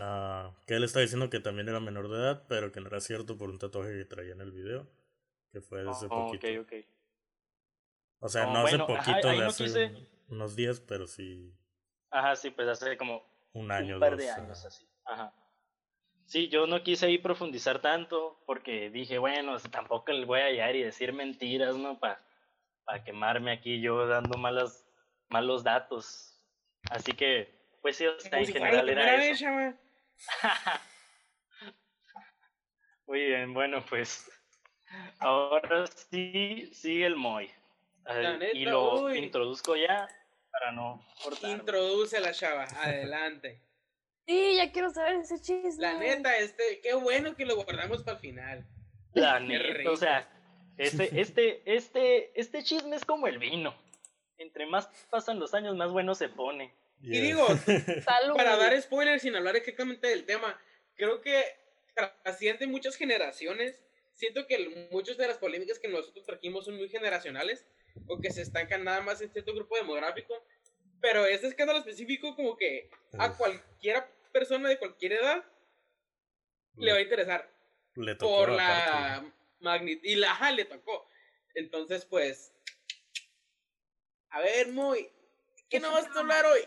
Ah, que él está diciendo que también era menor de edad, pero que no era cierto por un tatuaje que traía en el video que fue de hace oh, poquito. Okay, okay. O sea, oh, no hace poquito, de hace unos días, pero sí. Ajá, sí, pues hace como un año, un par de años así. Ajá. sí, yo no quise ahí profundizar tanto porque dije, bueno, tampoco le voy a hallar y decir mentiras, ¿no? Para pa quemarme aquí yo dando malas, malos datos. Así que, pues sí, o sea, en general era eso. Muy bien, bueno, pues ahora sí sigue el Moy. y lo introduzco ya para no cortar. Introduce la chava, adelante. Sí, ya quiero saber ese chisme. La neta, este, qué bueno que lo guardamos para el final. La neta, o sea, este, este, este, este chisme es como el vino. Entre más pasan los años, más bueno se pone. Y digo, para dar spoilers sin hablar exactamente del tema, creo que trasciende muchas generaciones. Siento que muchas de las polémicas que nosotros trajimos son muy generacionales o que se estancan nada más en cierto grupo demográfico. Pero este escándalo específico como que a cualquiera persona de cualquier edad le, va a interesar. por la magnitud. Y la le tocó. Entonces, pues. A ver, muy. ¿Qué nos vas a hablar hoy?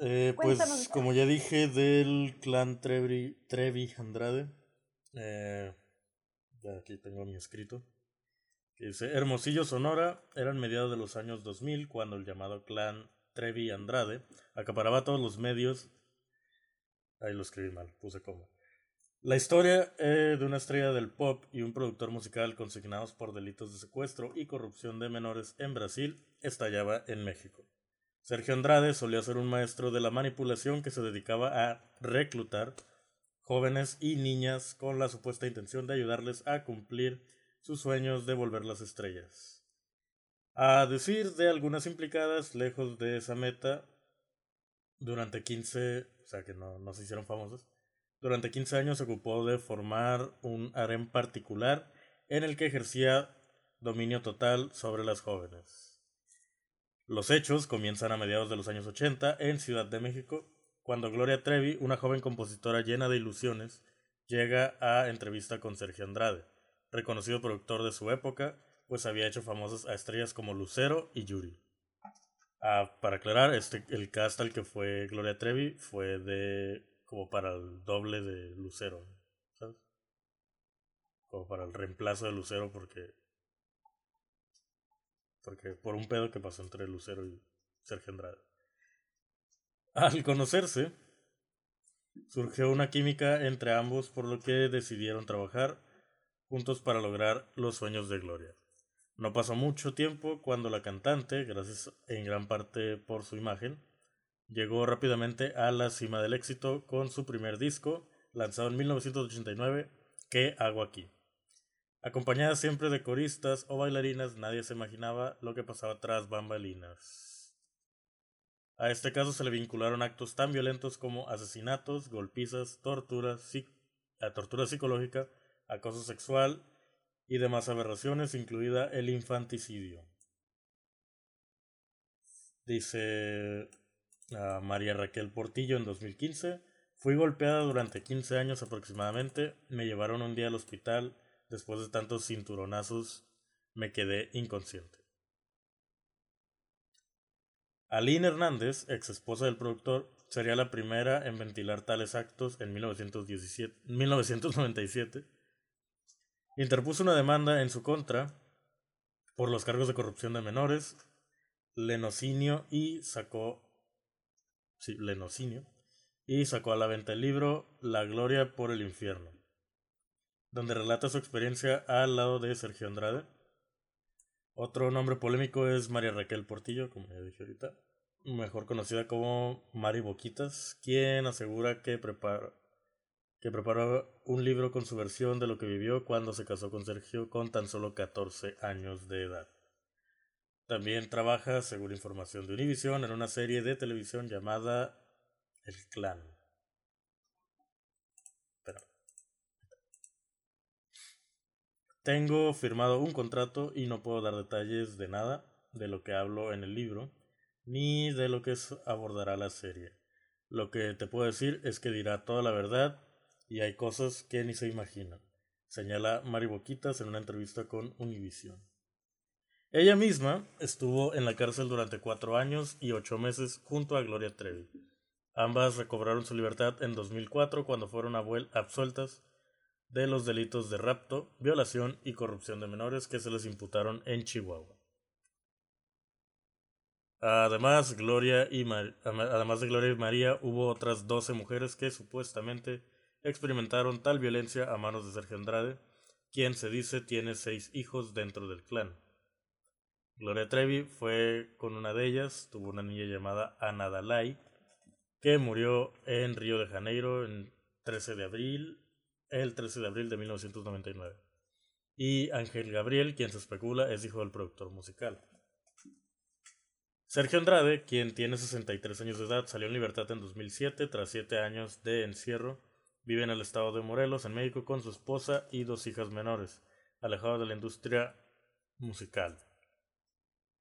Eh, pues, como ya dije, del clan Trevi, Trevi Andrade. Eh, ya aquí tengo mi escrito. Hermosillo, Sonora, eran mediados de los años 2000 cuando el llamado clan Trevi Andrade acaparaba todos los medios Ahí lo escribí mal, puse como. La historia eh, de una estrella del pop y un productor musical consignados por delitos de secuestro y corrupción de menores en Brasil estallaba en México. Sergio Andrade solía ser un maestro de la manipulación que se dedicaba a reclutar jóvenes y niñas con la supuesta intención de ayudarles a cumplir sus sueños de volver las estrellas. A decir de algunas implicadas, lejos de esa meta, durante 15 o sea que no, no se hicieron famosos. Durante 15 años se ocupó de formar un harem particular en el que ejercía dominio total sobre las jóvenes. Los hechos comienzan a mediados de los años 80 en Ciudad de México, cuando Gloria Trevi, una joven compositora llena de ilusiones, llega a entrevista con Sergio Andrade, reconocido productor de su época, pues había hecho famosas a estrellas como Lucero y Yuri. Ah, para aclarar, este, el cast al que fue Gloria Trevi fue de como para el doble de Lucero, ¿sabes? Como para el reemplazo de Lucero porque porque por un pedo que pasó entre Lucero y Sergio Andrade. Al conocerse, surgió una química entre ambos por lo que decidieron trabajar juntos para lograr los sueños de Gloria. No pasó mucho tiempo cuando la cantante, gracias en gran parte por su imagen, llegó rápidamente a la cima del éxito con su primer disco, lanzado en 1989, ¿Qué hago aquí? Acompañada siempre de coristas o bailarinas, nadie se imaginaba lo que pasaba tras bambalinas. A este caso se le vincularon actos tan violentos como asesinatos, golpizas, torturas, tortura psicológica, acoso sexual y demás aberraciones, incluida el infanticidio. Dice a María Raquel Portillo en 2015, fui golpeada durante 15 años aproximadamente, me llevaron un día al hospital, después de tantos cinturonazos me quedé inconsciente. Aline Hernández, ex esposa del productor, sería la primera en ventilar tales actos en 1917, 1997 interpuso una demanda en su contra por los cargos de corrupción de menores, lenocinio y sacó lenocinio y sacó a la venta el libro La gloria por el infierno, donde relata su experiencia al lado de Sergio Andrade. Otro nombre polémico es María Raquel Portillo, como ya dije ahorita, mejor conocida como Mari Boquitas, quien asegura que prepara que preparó un libro con su versión de lo que vivió cuando se casó con Sergio con tan solo 14 años de edad. También trabaja, según información de Univision, en una serie de televisión llamada El Clan. Tengo firmado un contrato y no puedo dar detalles de nada de lo que hablo en el libro, ni de lo que abordará la serie. Lo que te puedo decir es que dirá toda la verdad y hay cosas que ni se imaginan, señala Mari Boquitas en una entrevista con Univision. Ella misma estuvo en la cárcel durante cuatro años y ocho meses junto a Gloria Trevi. Ambas recobraron su libertad en 2004 cuando fueron absueltas de los delitos de rapto, violación y corrupción de menores que se les imputaron en Chihuahua. Además, Gloria y además de Gloria y María, hubo otras 12 mujeres que supuestamente experimentaron tal violencia a manos de Sergio Andrade, quien se dice tiene seis hijos dentro del clan. Gloria Trevi fue con una de ellas, tuvo una niña llamada Ana Dalai, que murió en Río de Janeiro 13 de abril el 13 de abril de 1999. Y Ángel Gabriel, quien se especula es hijo del productor musical. Sergio Andrade, quien tiene 63 años de edad, salió en libertad en 2007 tras 7 años de encierro. Vive en el estado de Morelos, en México, con su esposa y dos hijas menores, alejado de la industria musical.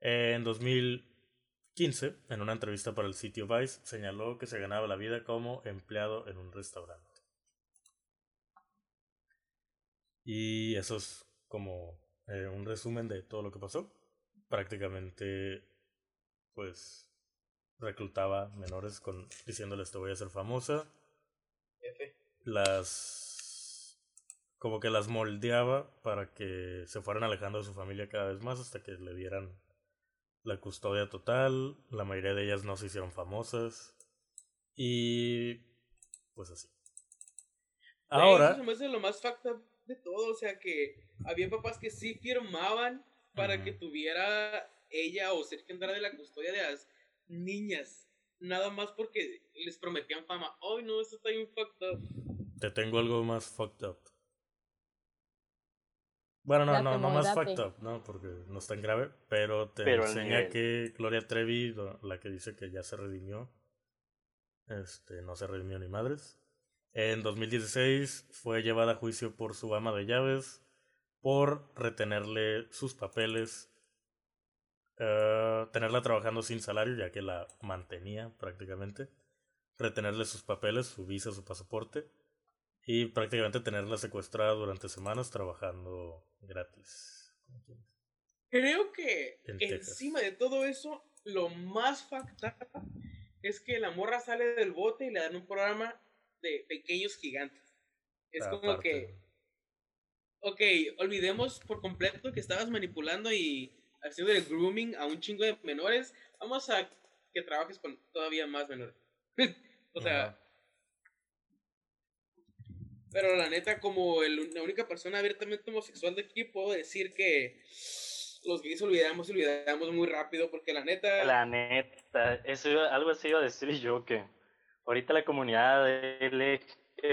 En 2015, en una entrevista para el sitio Vice, señaló que se ganaba la vida como empleado en un restaurante. Y eso es como eh, un resumen de todo lo que pasó. Prácticamente, pues, reclutaba menores con diciéndoles te voy a ser famosa. Las como que las moldeaba para que se fueran alejando de su familia cada vez más hasta que le dieran la custodia total. La mayoría de ellas no se hicieron famosas. Y pues así. Ahora. Eso me hace lo más de todo, o sea que había papás que sí firmaban para que tuviera ella o Sergio de la custodia de las niñas, nada más porque les prometían fama. Ay, no, eso está bien fucked up. Te tengo algo más fucked up. Bueno, no, no, no más fucked up, no, porque no es tan grave, pero te enseña que Gloria Trevi, la que dice que ya se redimió, este, no se redimió ni madres. En 2016 fue llevada a juicio por su ama de llaves por retenerle sus papeles, uh, tenerla trabajando sin salario ya que la mantenía prácticamente, retenerle sus papeles, su visa, su pasaporte y prácticamente tenerla secuestrada durante semanas trabajando gratis. Creo que encima de todo eso, lo más facta es que la morra sale del bote y le dan un programa de pequeños gigantes. Es como que, ok, olvidemos por completo que estabas manipulando y haciendo el grooming a un chingo de menores. Vamos a que trabajes con todavía más menores. o sea, pero la neta, como el, la única persona abiertamente homosexual de aquí, puedo decir que los gays olvidamos, olvidamos muy rápido, porque la neta. La neta, eso algo así iba a decir yo que ahorita la comunidad LGBT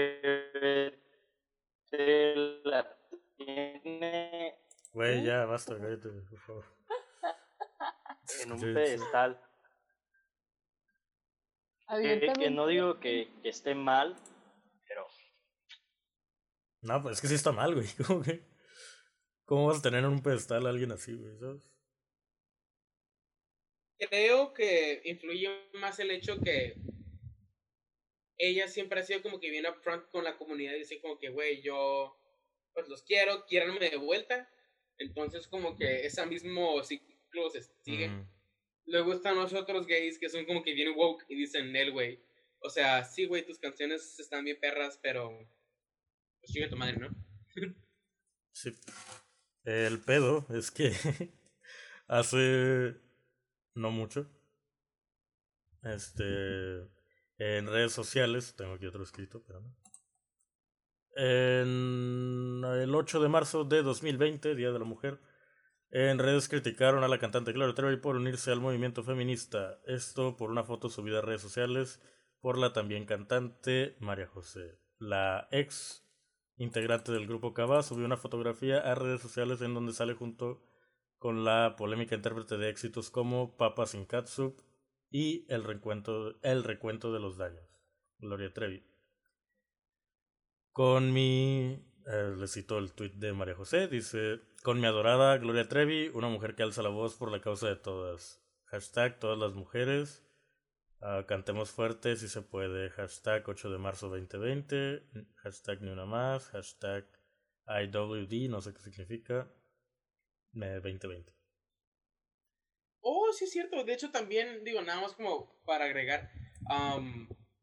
la tiene. Güey, ya, basta, cállate, por favor. En un pedestal. Que, que, no digo que, que, esté mal. No, pues es que sí está mal, güey. ¿Cómo, que? ¿Cómo vas a tener en un pedestal a alguien así, güey? ¿Sabes? Creo que influye más el hecho que ella siempre ha sido como que bien upfront con la comunidad y dice como que, güey, yo pues los quiero, quieranme de vuelta. Entonces como que ese mismo ciclo se sigue. Luego están los otros gays que son como que bien woke y dicen, Nel, güey. O sea, sí, güey, tus canciones están bien perras, pero pues sigue tu madre, ¿no? sí. El pedo es que hace no mucho, este en redes sociales, tengo aquí otro escrito, pero no. En el 8 de marzo de 2020, Día de la Mujer, en redes criticaron a la cantante Gloria Trevi por unirse al movimiento feminista. Esto por una foto subida a redes sociales por la también cantante María José. La ex integrante del grupo Cava subió una fotografía a redes sociales en donde sale junto con la polémica intérprete de éxitos como Papa Sin Catsup y el recuento, el recuento de los daños. Gloria Trevi. Con mi... Eh, le cito el tweet de María José, dice, con mi adorada Gloria Trevi, una mujer que alza la voz por la causa de todas. Hashtag todas las mujeres. Uh, cantemos fuerte si se puede. Hashtag 8 de marzo 2020. Hashtag ni una más. Hashtag IWD, no sé qué significa. 2020. Oh, sí es cierto. De hecho, también, digo, nada más como para agregar.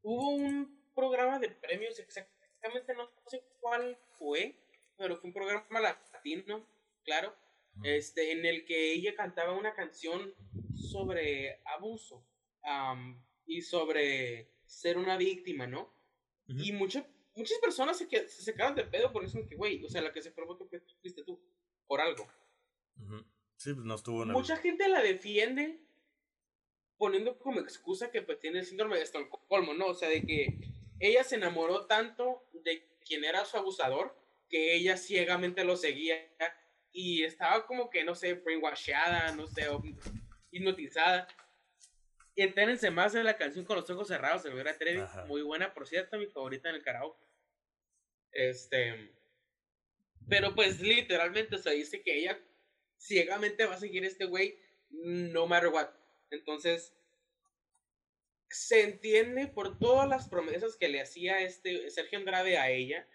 hubo un programa de premios, exactamente no sé cuál fue, pero fue un programa latino, claro, este, en el que ella cantaba una canción sobre abuso y sobre ser una víctima, ¿no? Y muchas muchas personas se, se quedan de pedo por eso que, güey, o sea, la que se probó que fuiste tú, por algo. Sí, pues no estuvo en Mucha gente la defiende poniendo como excusa que pues tiene el síndrome de Estocolmo, ¿no? O sea, de que ella se enamoró tanto de quien era su abusador que ella ciegamente lo seguía y estaba como que, no sé, brainwashada, no sé, hipnotizada. Y entérense más en la canción con los ojos cerrados de Gloria Trevi. Muy buena, por cierto, mi favorita en el karaoke. Este. Pero pues literalmente se dice que ella ciegamente va a seguir este güey no matter what. Entonces, se entiende por todas las promesas que le hacía este Sergio Andrade a ella,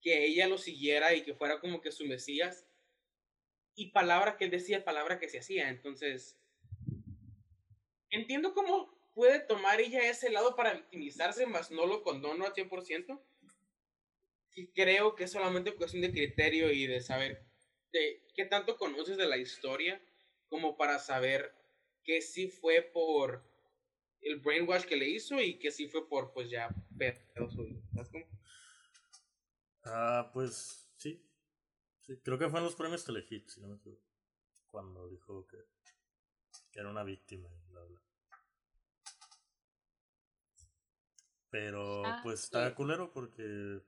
que ella lo siguiera y que fuera como que su mesías. Y palabra que él decía, palabra que se hacía. Entonces, entiendo cómo puede tomar ella ese lado para victimizarse, más no lo condono al 100%. Y creo que es solamente cuestión de criterio y de saber de qué tanto conoces de la historia como para saber que sí fue por el brainwash que le hizo y que sí fue por pues ya pedo suyo. Ah, pues sí. Creo que fue en los premios Telehit, si no me equivoco. Cuando dijo que, era una víctima bla bla. Pero ah, pues está culero porque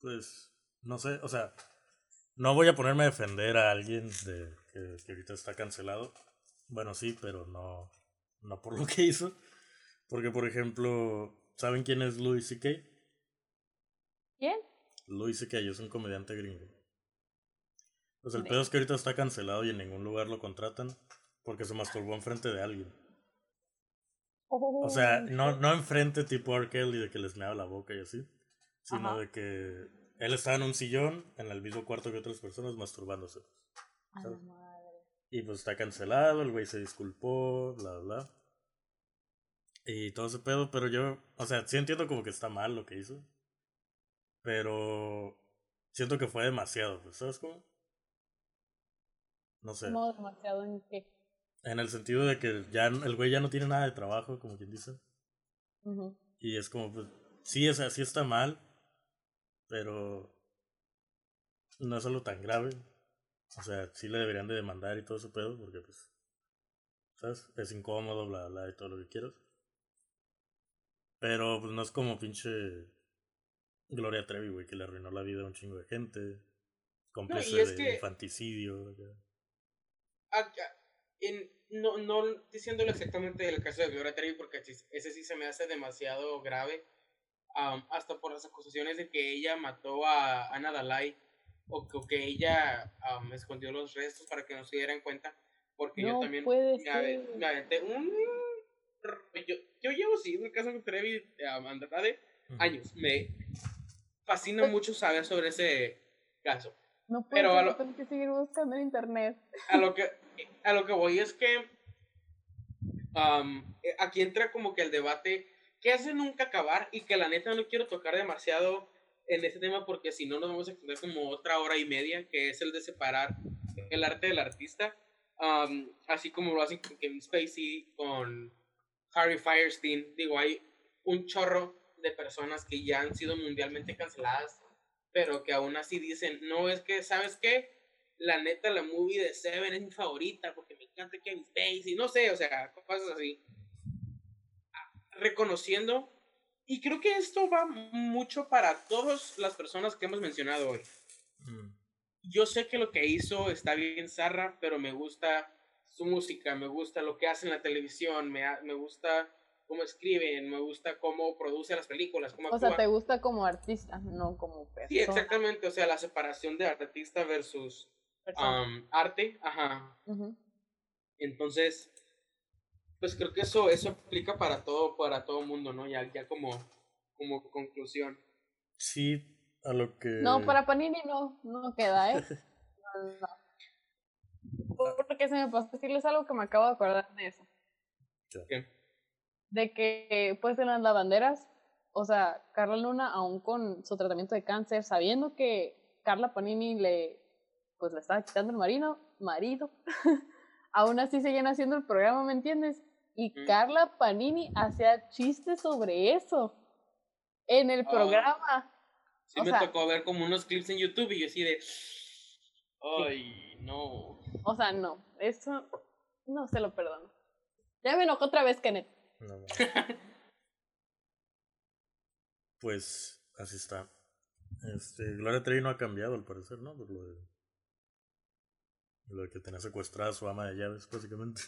pues no sé, o sea, no voy a ponerme a defender a alguien de que, que ahorita está cancelado. Bueno, sí, pero no no por lo que hizo. Porque, por ejemplo, ¿saben quién es Louis C.K.? ¿Quién? Louis C.K. es un comediante gringo. Pues el pedo es que ahorita está cancelado y en ningún lugar lo contratan porque se masturbó enfrente de alguien. o sea, oh, no, no enfrente tipo R. Kelly de que les meaba la boca y así, sino de que él estaba en un sillón en el mismo cuarto que otras personas masturbándose. Y pues está cancelado, el güey se disculpó, bla, bla. Y todo ese pedo, pero yo, o sea, sí entiendo como que está mal lo que hizo. Pero siento que fue demasiado, pues, ¿sabes cómo? No sé. ¿Cómo demasiado en qué? En el sentido de que ya el güey ya no tiene nada de trabajo, como quien dice. Y es como, pues, sí, o sea, sí está mal, pero no es algo tan grave. O sea, sí le deberían de demandar y todo ese pedo, porque pues, ¿sabes? Es incómodo, bla, bla, y todo lo que quieras. Pero pues no es como pinche Gloria Trevi, güey, que le arruinó la vida a un chingo de gente. Cómplice no, de infanticidio. En, no, no diciéndolo exactamente el caso de Gloria Trevi, porque ese sí se me hace demasiado grave. hasta por las acusaciones de que ella mató a Ana Dalai o, que ella me escondió los restos para que no se dieran cuenta. Porque yo también puede me, aventé un. Yo, yo llevo, sí, un caso con Trevi Andrade años. Me fascina pues mucho saber sobre ese caso. No puede Pero ser, tengo que seguir buscando en internet. A lo que, a lo que voy es que aquí entra como que el debate que hace nunca acabar y que la neta no quiero tocar demasiado en este tema porque si no nos vamos a extender como otra hora y media, que es el de separar el arte del artista, así como lo hacen con Kevin Spacey, con Harry Firestein. Digo, hay un chorro de personas que ya han sido mundialmente canceladas, pero que aún así dicen, no, es que, ¿sabes qué? La neta, la movie de Seven es mi favorita porque me encanta Kevin Spacey, no sé, o sea, cosas así. Reconociendo y creo que esto va mucho para todas las personas que hemos mencionado hoy. Mm. Yo sé que lo que hizo está bien zarra, pero me gusta su música, me gusta lo que hace en la televisión, me, me gusta cómo escriben, me gusta cómo produce las películas. Cómo o sea, te gusta como artista, no como persona. Sí, exactamente, o sea, la separación de artista versus arte, ajá. Entonces, pues creo que eso, eso aplica para todo, para todo mundo, ¿no? Ya, ya como, como conclusión. Sí, a lo que... No, para Panini no, no queda, ¿eh? Porque se me pasó decirles algo que me acabo de acordar de eso. ¿Qué? de que pues en las lavanderas, o sea, Carla Luna aún con su tratamiento de cáncer, sabiendo que Carla Panini le pues le estaba quitando el marido, marido, aún así seguían haciendo el programa, ¿me entiendes? Y Carla Panini hacía chistes sobre eso en el ah. programa. Sí, me tocó ver como unos clips en YouTube y yo así de. Ay, no. O sea, no. Eso no se lo perdono. Ya me enojó otra vez, Kenneth. pues así está. Este, Gloria Trevi no ha cambiado al parecer, ¿no? Por lo de, lo de que tenía secuestrada a su ama de llaves, básicamente.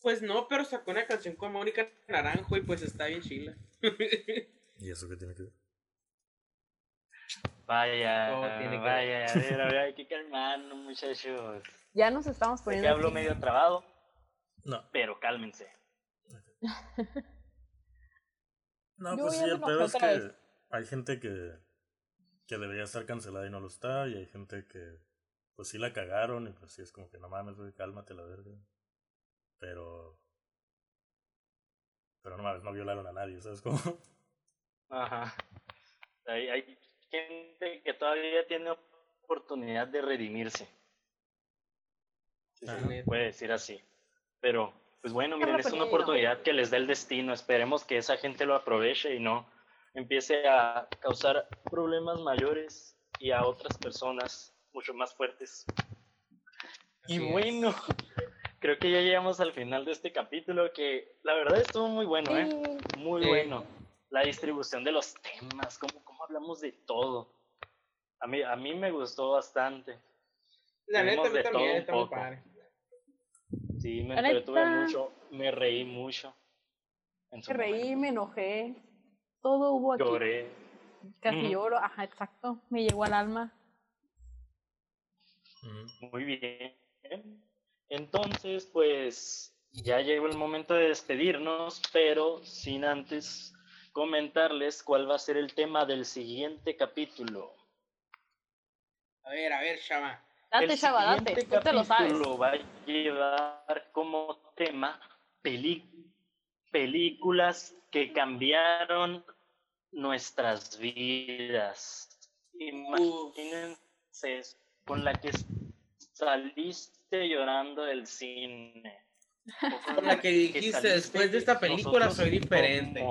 Pues no, pero sacó una canción con Mónica Naranjo y pues está bien chila. ¿Y eso qué tiene que ver? Vaya, vaya, a ver, a ver, hay que calmarnos, muchachos. Ya nos estamos poniendo. que hablo medio trabado. No. Pero cálmense. no, pues sí, el peor es que hay gente que, que debería estar cancelada y no lo está, y hay gente que pues sí la cagaron, y pues sí es como que no mames, güey, cálmate la verga. Pero. Pero no mames, no violaron a nadie, ¿sabes cómo? Ajá. Hay, hay gente que todavía tiene oportunidad de redimirse. se puede decir así. Pero, pues bueno, miren, es una oportunidad que les da el destino. Esperemos que esa gente lo aproveche y no empiece a causar problemas mayores y a otras personas mucho más fuertes. y bueno, creo que ya llegamos al final de este capítulo que la verdad estuvo muy bueno, ¿eh? Muy bueno. La distribución de los temas, cómo, cómo hablamos de todo. A mí, a mí me gustó bastante. La neta, también está muy padre. Sí, me entretuve mucho, me reí mucho. Me reí, me enojé, todo hubo aquí. Lloré. Casi lloro, ajá, exacto, me llegó al alma. Muy bien. Entonces, pues ya llegó el momento de despedirnos, pero sin antes comentarles cuál va a ser el tema del siguiente capítulo. A ver, a ver, Chava. Date, el Chava, date. Tú te lo sabes. va a llevar como tema películas que cambiaron nuestras vidas. Imagínense con la que saliste llorando del cine. Con la que dijiste, después de esta película soy diferente.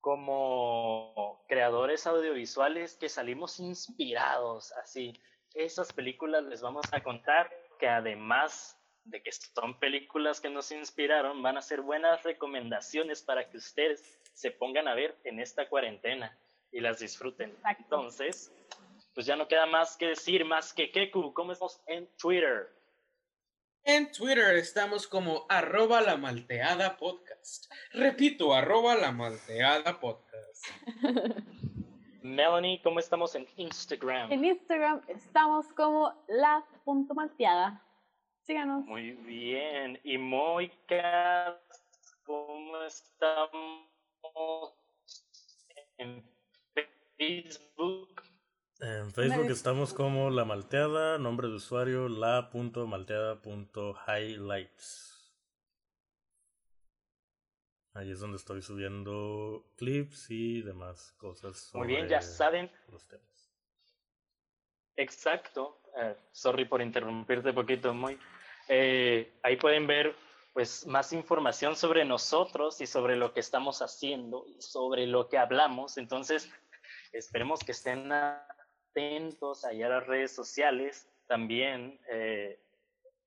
como creadores audiovisuales que salimos inspirados, así esas películas les vamos a contar que además de que son películas que nos inspiraron, van a ser buenas recomendaciones para que ustedes se pongan a ver en esta cuarentena y las disfruten. Entonces, pues ya no queda más que decir, más que Keku, ¿cómo estamos en Twitter? En Twitter estamos como arroba la malteada podcast. Repito, arroba la malteada podcast. Melanie, ¿cómo estamos en Instagram? En Instagram estamos como la punto malteada. Síganos. Muy bien. Y Moika, ¿cómo estamos en Facebook? En Facebook estamos como La Malteada, nombre de usuario la.malteada.highlights. Ahí es donde estoy subiendo clips y demás cosas. Muy bien, ya saben. Los temas. Exacto. Eh, sorry por interrumpirte un poquito, muy. Eh, ahí pueden ver pues más información sobre nosotros y sobre lo que estamos haciendo y sobre lo que hablamos. Entonces, esperemos que estén atentos allá a las redes sociales. También eh,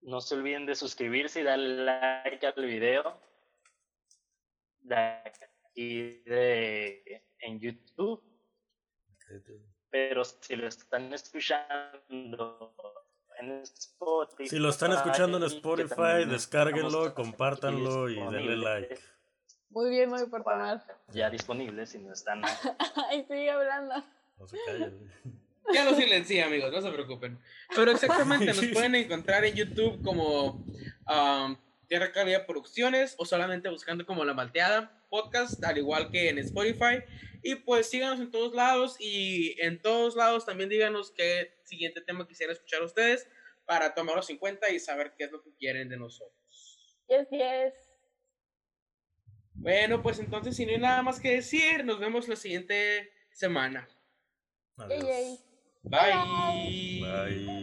no se olviden de suscribirse y darle like al video de aquí de, en YouTube. Pero si lo están escuchando en Spotify. Si lo están escuchando en Spotify, descárguenlo, compártanlo y denle like. Muy bien, muy por tomar. Ya disponible si no están. Ay, sigue hablando. No se callen. Ya lo silencié, amigos, no se preocupen. Pero exactamente, nos pueden encontrar en YouTube como um, Tierra Calidad Producciones o solamente buscando como La Malteada Podcast, al igual que en Spotify. Y pues síganos en todos lados y en todos lados también díganos qué siguiente tema quisieran escuchar ustedes para tomarlos en cuenta y saber qué es lo que quieren de nosotros. Yes, yes. Bueno, pues entonces, si no hay nada más que decir, nos vemos la siguiente semana. Adiós. Bye. Bye.